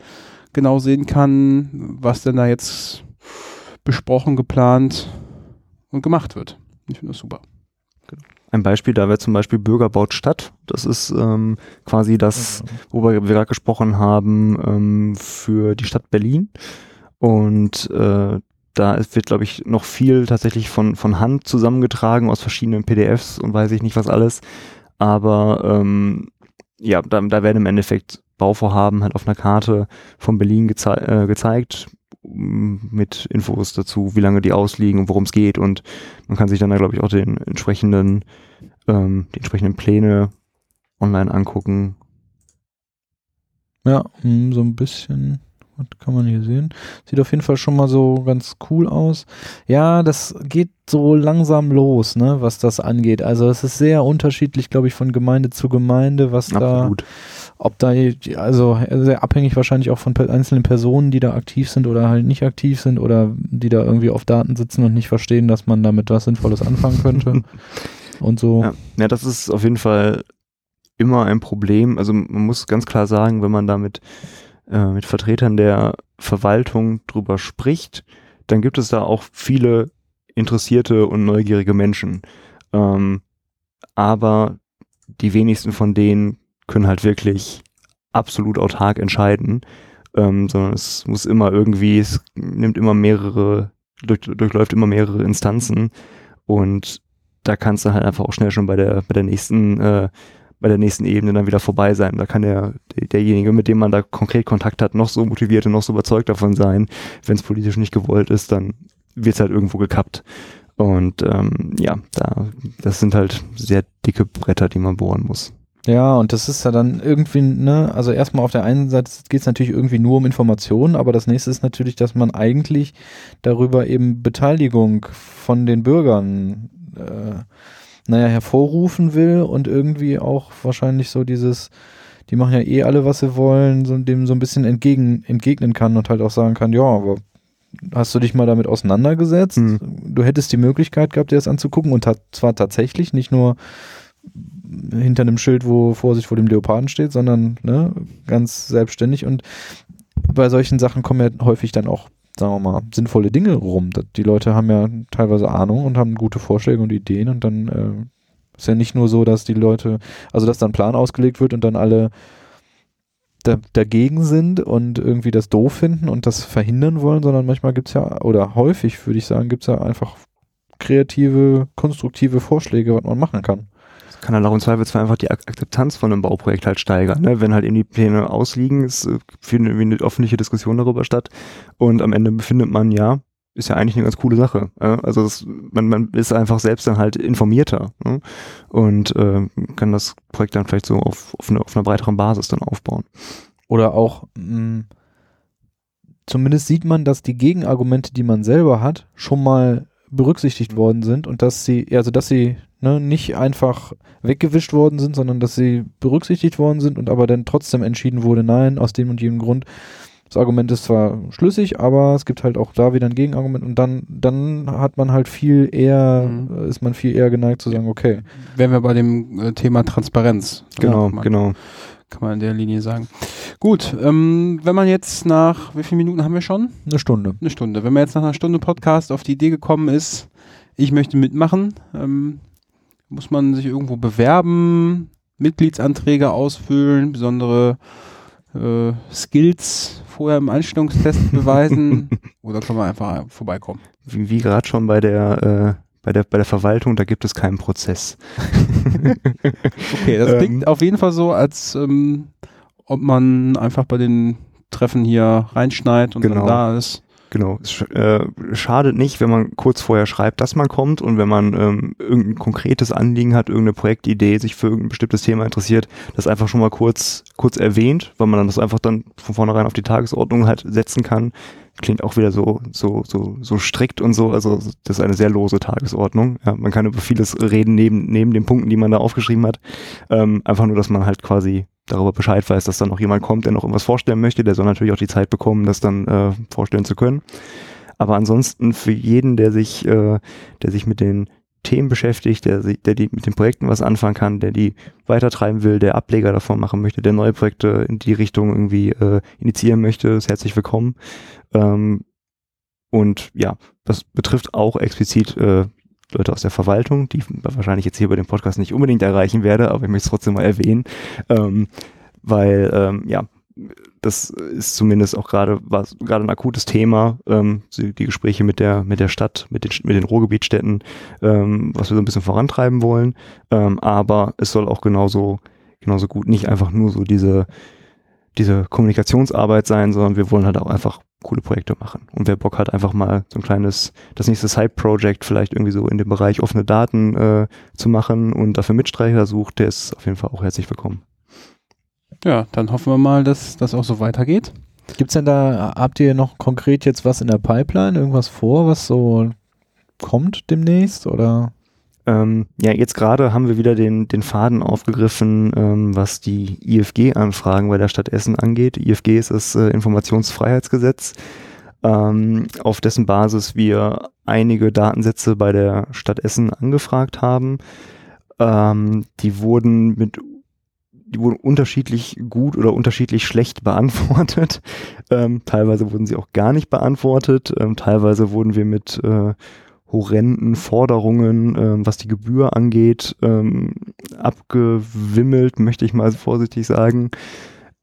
genau sehen kann, was denn da jetzt besprochen, geplant und gemacht wird. Ich finde das super. Ein Beispiel, da wäre zum Beispiel Bürger baut Stadt. Das ist ähm, quasi das, worüber wir gerade gesprochen haben, ähm, für die Stadt Berlin. Und äh, da wird, glaube ich, noch viel tatsächlich von, von Hand zusammengetragen aus verschiedenen PDFs und weiß ich nicht was alles. Aber ähm, ja, da, da werden im Endeffekt Bauvorhaben halt auf einer Karte von Berlin gezei äh, gezeigt mit Infos dazu, wie lange die ausliegen und worum es geht. Und man kann sich dann da, glaube ich, auch den entsprechenden, ähm, die entsprechenden Pläne online angucken. Ja, hm, so ein bisschen. Was kann man hier sehen? Sieht auf jeden Fall schon mal so ganz cool aus. Ja, das geht so langsam los, ne, was das angeht. Also es ist sehr unterschiedlich, glaube ich, von Gemeinde zu Gemeinde, was da, Absolut. Ob da, also sehr abhängig wahrscheinlich auch von einzelnen Personen, die da aktiv sind oder halt nicht aktiv sind oder die da irgendwie auf Daten sitzen und nicht verstehen, dass man damit was Sinnvolles anfangen könnte. und so. Ja. ja, das ist auf jeden Fall immer ein Problem. Also man muss ganz klar sagen, wenn man da mit, äh, mit Vertretern der Verwaltung drüber spricht, dann gibt es da auch viele interessierte und neugierige Menschen. Ähm, aber die wenigsten von denen können halt wirklich absolut autark entscheiden, ähm, sondern es muss immer irgendwie, es nimmt immer mehrere, durch, durchläuft immer mehrere Instanzen und da kann es dann halt einfach auch schnell schon bei der, bei der nächsten, äh, bei der nächsten Ebene dann wieder vorbei sein. Da kann der, der, derjenige, mit dem man da konkret Kontakt hat, noch so motiviert und noch so überzeugt davon sein. Wenn es politisch nicht gewollt ist, dann wird es halt irgendwo gekappt. Und ähm, ja, da, das sind halt sehr dicke Bretter, die man bohren muss. Ja, und das ist ja dann irgendwie, ne, also erstmal auf der einen Seite geht es natürlich irgendwie nur um Informationen, aber das nächste ist natürlich, dass man eigentlich darüber eben Beteiligung von den Bürgern, äh, naja, hervorrufen will und irgendwie auch wahrscheinlich so dieses, die machen ja eh alle, was sie wollen, so, dem so ein bisschen entgegen, entgegnen kann und halt auch sagen kann, ja, aber hast du dich mal damit auseinandergesetzt? Hm. Du hättest die Möglichkeit gehabt, dir das anzugucken und zwar tatsächlich nicht nur hinter einem Schild, wo Vorsicht vor dem Leoparden steht, sondern ne, ganz selbstständig und bei solchen Sachen kommen ja häufig dann auch, sagen wir mal, sinnvolle Dinge rum. Die Leute haben ja teilweise Ahnung und haben gute Vorschläge und Ideen und dann äh, ist ja nicht nur so, dass die Leute, also dass dann ein Plan ausgelegt wird und dann alle da, dagegen sind und irgendwie das doof finden und das verhindern wollen, sondern manchmal gibt es ja, oder häufig würde ich sagen, gibt es ja einfach kreative, konstruktive Vorschläge, was man machen kann. Kann dann auch im Zweifelsfall einfach die Ak Akzeptanz von einem Bauprojekt halt steigern. Ne? Wenn halt eben die Pläne ausliegen, es äh, findet irgendwie eine öffentliche Diskussion darüber statt und am Ende befindet man, ja, ist ja eigentlich eine ganz coole Sache. Ja? Also das, man, man ist einfach selbst dann halt informierter ne? und äh, kann das Projekt dann vielleicht so auf, auf, eine, auf einer breiteren Basis dann aufbauen. Oder auch, mh, zumindest sieht man, dass die Gegenargumente, die man selber hat, schon mal berücksichtigt worden sind und dass sie, also dass sie ne, nicht einfach weggewischt worden sind, sondern dass sie berücksichtigt worden sind und aber dann trotzdem entschieden wurde, nein, aus dem und jenem Grund. Das Argument ist zwar schlüssig, aber es gibt halt auch da wieder ein Gegenargument und dann, dann hat man halt viel eher, Mhm. ist man viel eher geneigt zu sagen, okay, Wären wir bei dem äh, Thema Transparenz. Genau, Ja, genau. Kann man in der Linie sagen. Gut, ähm, wenn man jetzt nach, wie viele Minuten haben wir schon? eine Stunde. Eine Stunde. Wenn man jetzt nach einer Stunde Podcast auf die Idee gekommen ist, ich möchte mitmachen, ähm, muss man sich irgendwo bewerben, Mitgliedsanträge ausfüllen, besondere äh, Skills vorher im Einstellungstest beweisen oder kann man einfach vorbeikommen? Wie, wie gerade schon bei der, äh, bei der, bei der Verwaltung, da gibt es keinen Prozess. Okay, das Ähm. klingt auf jeden Fall so, als ähm, ob man einfach bei den Treffen hier reinschneit und Genau. dann da ist. Genau. Es äh, schadet nicht, wenn man kurz vorher schreibt, dass man kommt und wenn man ähm, irgendein konkretes Anliegen hat, irgendeine Projektidee, sich für irgendein bestimmtes Thema interessiert, das einfach schon mal kurz, kurz erwähnt, weil man dann das einfach dann von vornherein auf die Tagesordnung halt setzen kann. Klingt auch wieder so, so, so, so strikt und so. Also das ist eine sehr lose Tagesordnung. Ja, man kann über vieles reden neben, neben den Punkten, die man da aufgeschrieben hat. Ähm, einfach nur, dass man halt quasi darüber Bescheid weiß, dass dann noch jemand kommt, der noch irgendwas vorstellen möchte. Der soll natürlich auch die Zeit bekommen, das dann äh, vorstellen zu können. Aber ansonsten für jeden, der sich, äh, der sich mit den Themen beschäftigt, der, sich- der die mit den Projekten was anfangen kann, der die weitertreiben will, der Ableger davon machen möchte, der neue Projekte in die Richtung irgendwie äh, initiieren möchte, ist herzlich willkommen. Ähm, und ja, das betrifft auch explizit äh, Leute aus der Verwaltung, die ich wahrscheinlich jetzt hier bei dem Podcast nicht unbedingt erreichen werde, aber ich möchte es trotzdem mal erwähnen, ähm, weil ähm, ja, das ist zumindest auch gerade was gerade ein akutes Thema, ähm, die die Gespräche mit der mit der Stadt, mit den mit den Ruhrgebietstädten, ähm, was wir so ein bisschen vorantreiben wollen. Ähm, aber es soll auch genauso genauso gut nicht einfach nur so diese diese Kommunikationsarbeit sein, sondern wir wollen halt auch einfach coole Projekte machen. Und wer Bock hat, einfach mal so ein kleines, das nächste Side-Project vielleicht irgendwie so in dem Bereich offene Daten äh, zu machen und dafür Mitstreicher sucht, der ist auf jeden Fall auch herzlich willkommen. Ja, dann hoffen wir mal, dass das auch so weitergeht. Gibt's denn da, habt ihr noch konkret jetzt was in der Pipeline, irgendwas vor, was so kommt demnächst oder? Ähm, ja, jetzt gerade haben wir wieder den, den Faden aufgegriffen, ähm, was die IFG-Anfragen bei der Stadt Essen angeht. IFG ist das äh, Informationsfreiheitsgesetz, ähm, auf dessen Basis wir einige Datensätze bei der Stadt Essen angefragt haben. Ähm, die wurden mit die wurden unterschiedlich gut oder unterschiedlich schlecht beantwortet. Ähm, teilweise wurden sie auch gar nicht beantwortet. Ähm, teilweise wurden wir mit äh, horrenden Forderungen, ähm, was die Gebühr angeht, ähm, abgewimmelt, möchte ich mal vorsichtig sagen.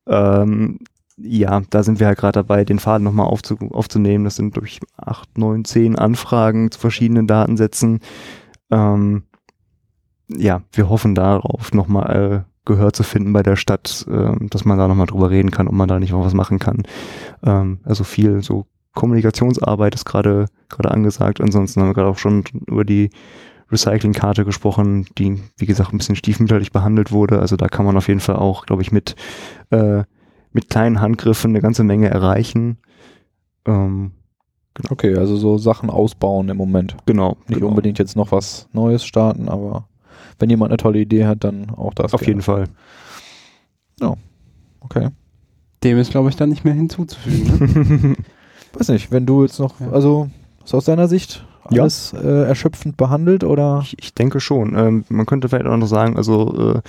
Ähm, ja, da sind wir halt gerade dabei, den Faden nochmal aufzu aufzunehmen. Das sind durch acht, neun, zehn Anfragen zu verschiedenen Datensätzen. Ähm, ja, wir hoffen darauf, nochmal äh, Gehör zu finden bei der Stadt, ähm, dass man da nochmal drüber reden kann, ob man da nicht noch was machen kann. Ähm, also viel so Kommunikationsarbeit ist gerade gerade angesagt. Ansonsten haben wir gerade auch schon über die Recyclingkarte gesprochen, die, wie gesagt, ein bisschen stiefmütterlich behandelt wurde. Also da kann man auf jeden Fall auch, glaube ich, mit, äh, mit kleinen Handgriffen eine ganze Menge erreichen. Ähm, Okay, also so Sachen ausbauen im Moment. genau. Nicht genau. unbedingt jetzt noch was Neues starten, aber wenn jemand eine tolle Idee hat, dann auch das. Auf gerne. jeden Fall. Okay. Dem ist, glaube ich, dann nicht mehr hinzuzufügen. Ne? Weiß nicht, wenn du jetzt noch, Ja. also ist aus deiner Sicht Ja. alles äh, erschöpfend behandelt oder? Ich, ich denke schon. Ähm, man könnte vielleicht auch noch sagen, also äh,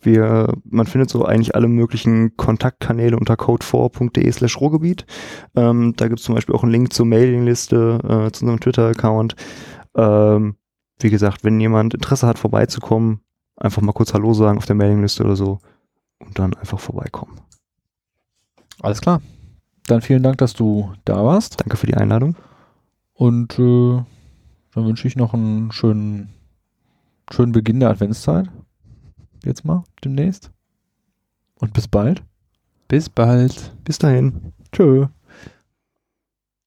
wir, man findet so eigentlich alle möglichen Kontaktkanäle unter code4.de slash Ruhrgebiet. Ähm, da gibt es zum Beispiel auch einen Link zur Mailingliste, äh, zu unserem Twitter-Account. Ähm, wie gesagt, wenn jemand Interesse hat, vorbeizukommen, einfach mal kurz Hallo sagen auf der Mailingliste oder so und dann einfach vorbeikommen. Alles klar. Dann vielen Dank, dass du da warst. Danke für die Einladung. Und äh, dann wünsche ich noch einen schönen, schönen Beginn der Adventszeit. Jetzt mal, demnächst. Und bis bald. Bis bald. Bis dahin. Tschö.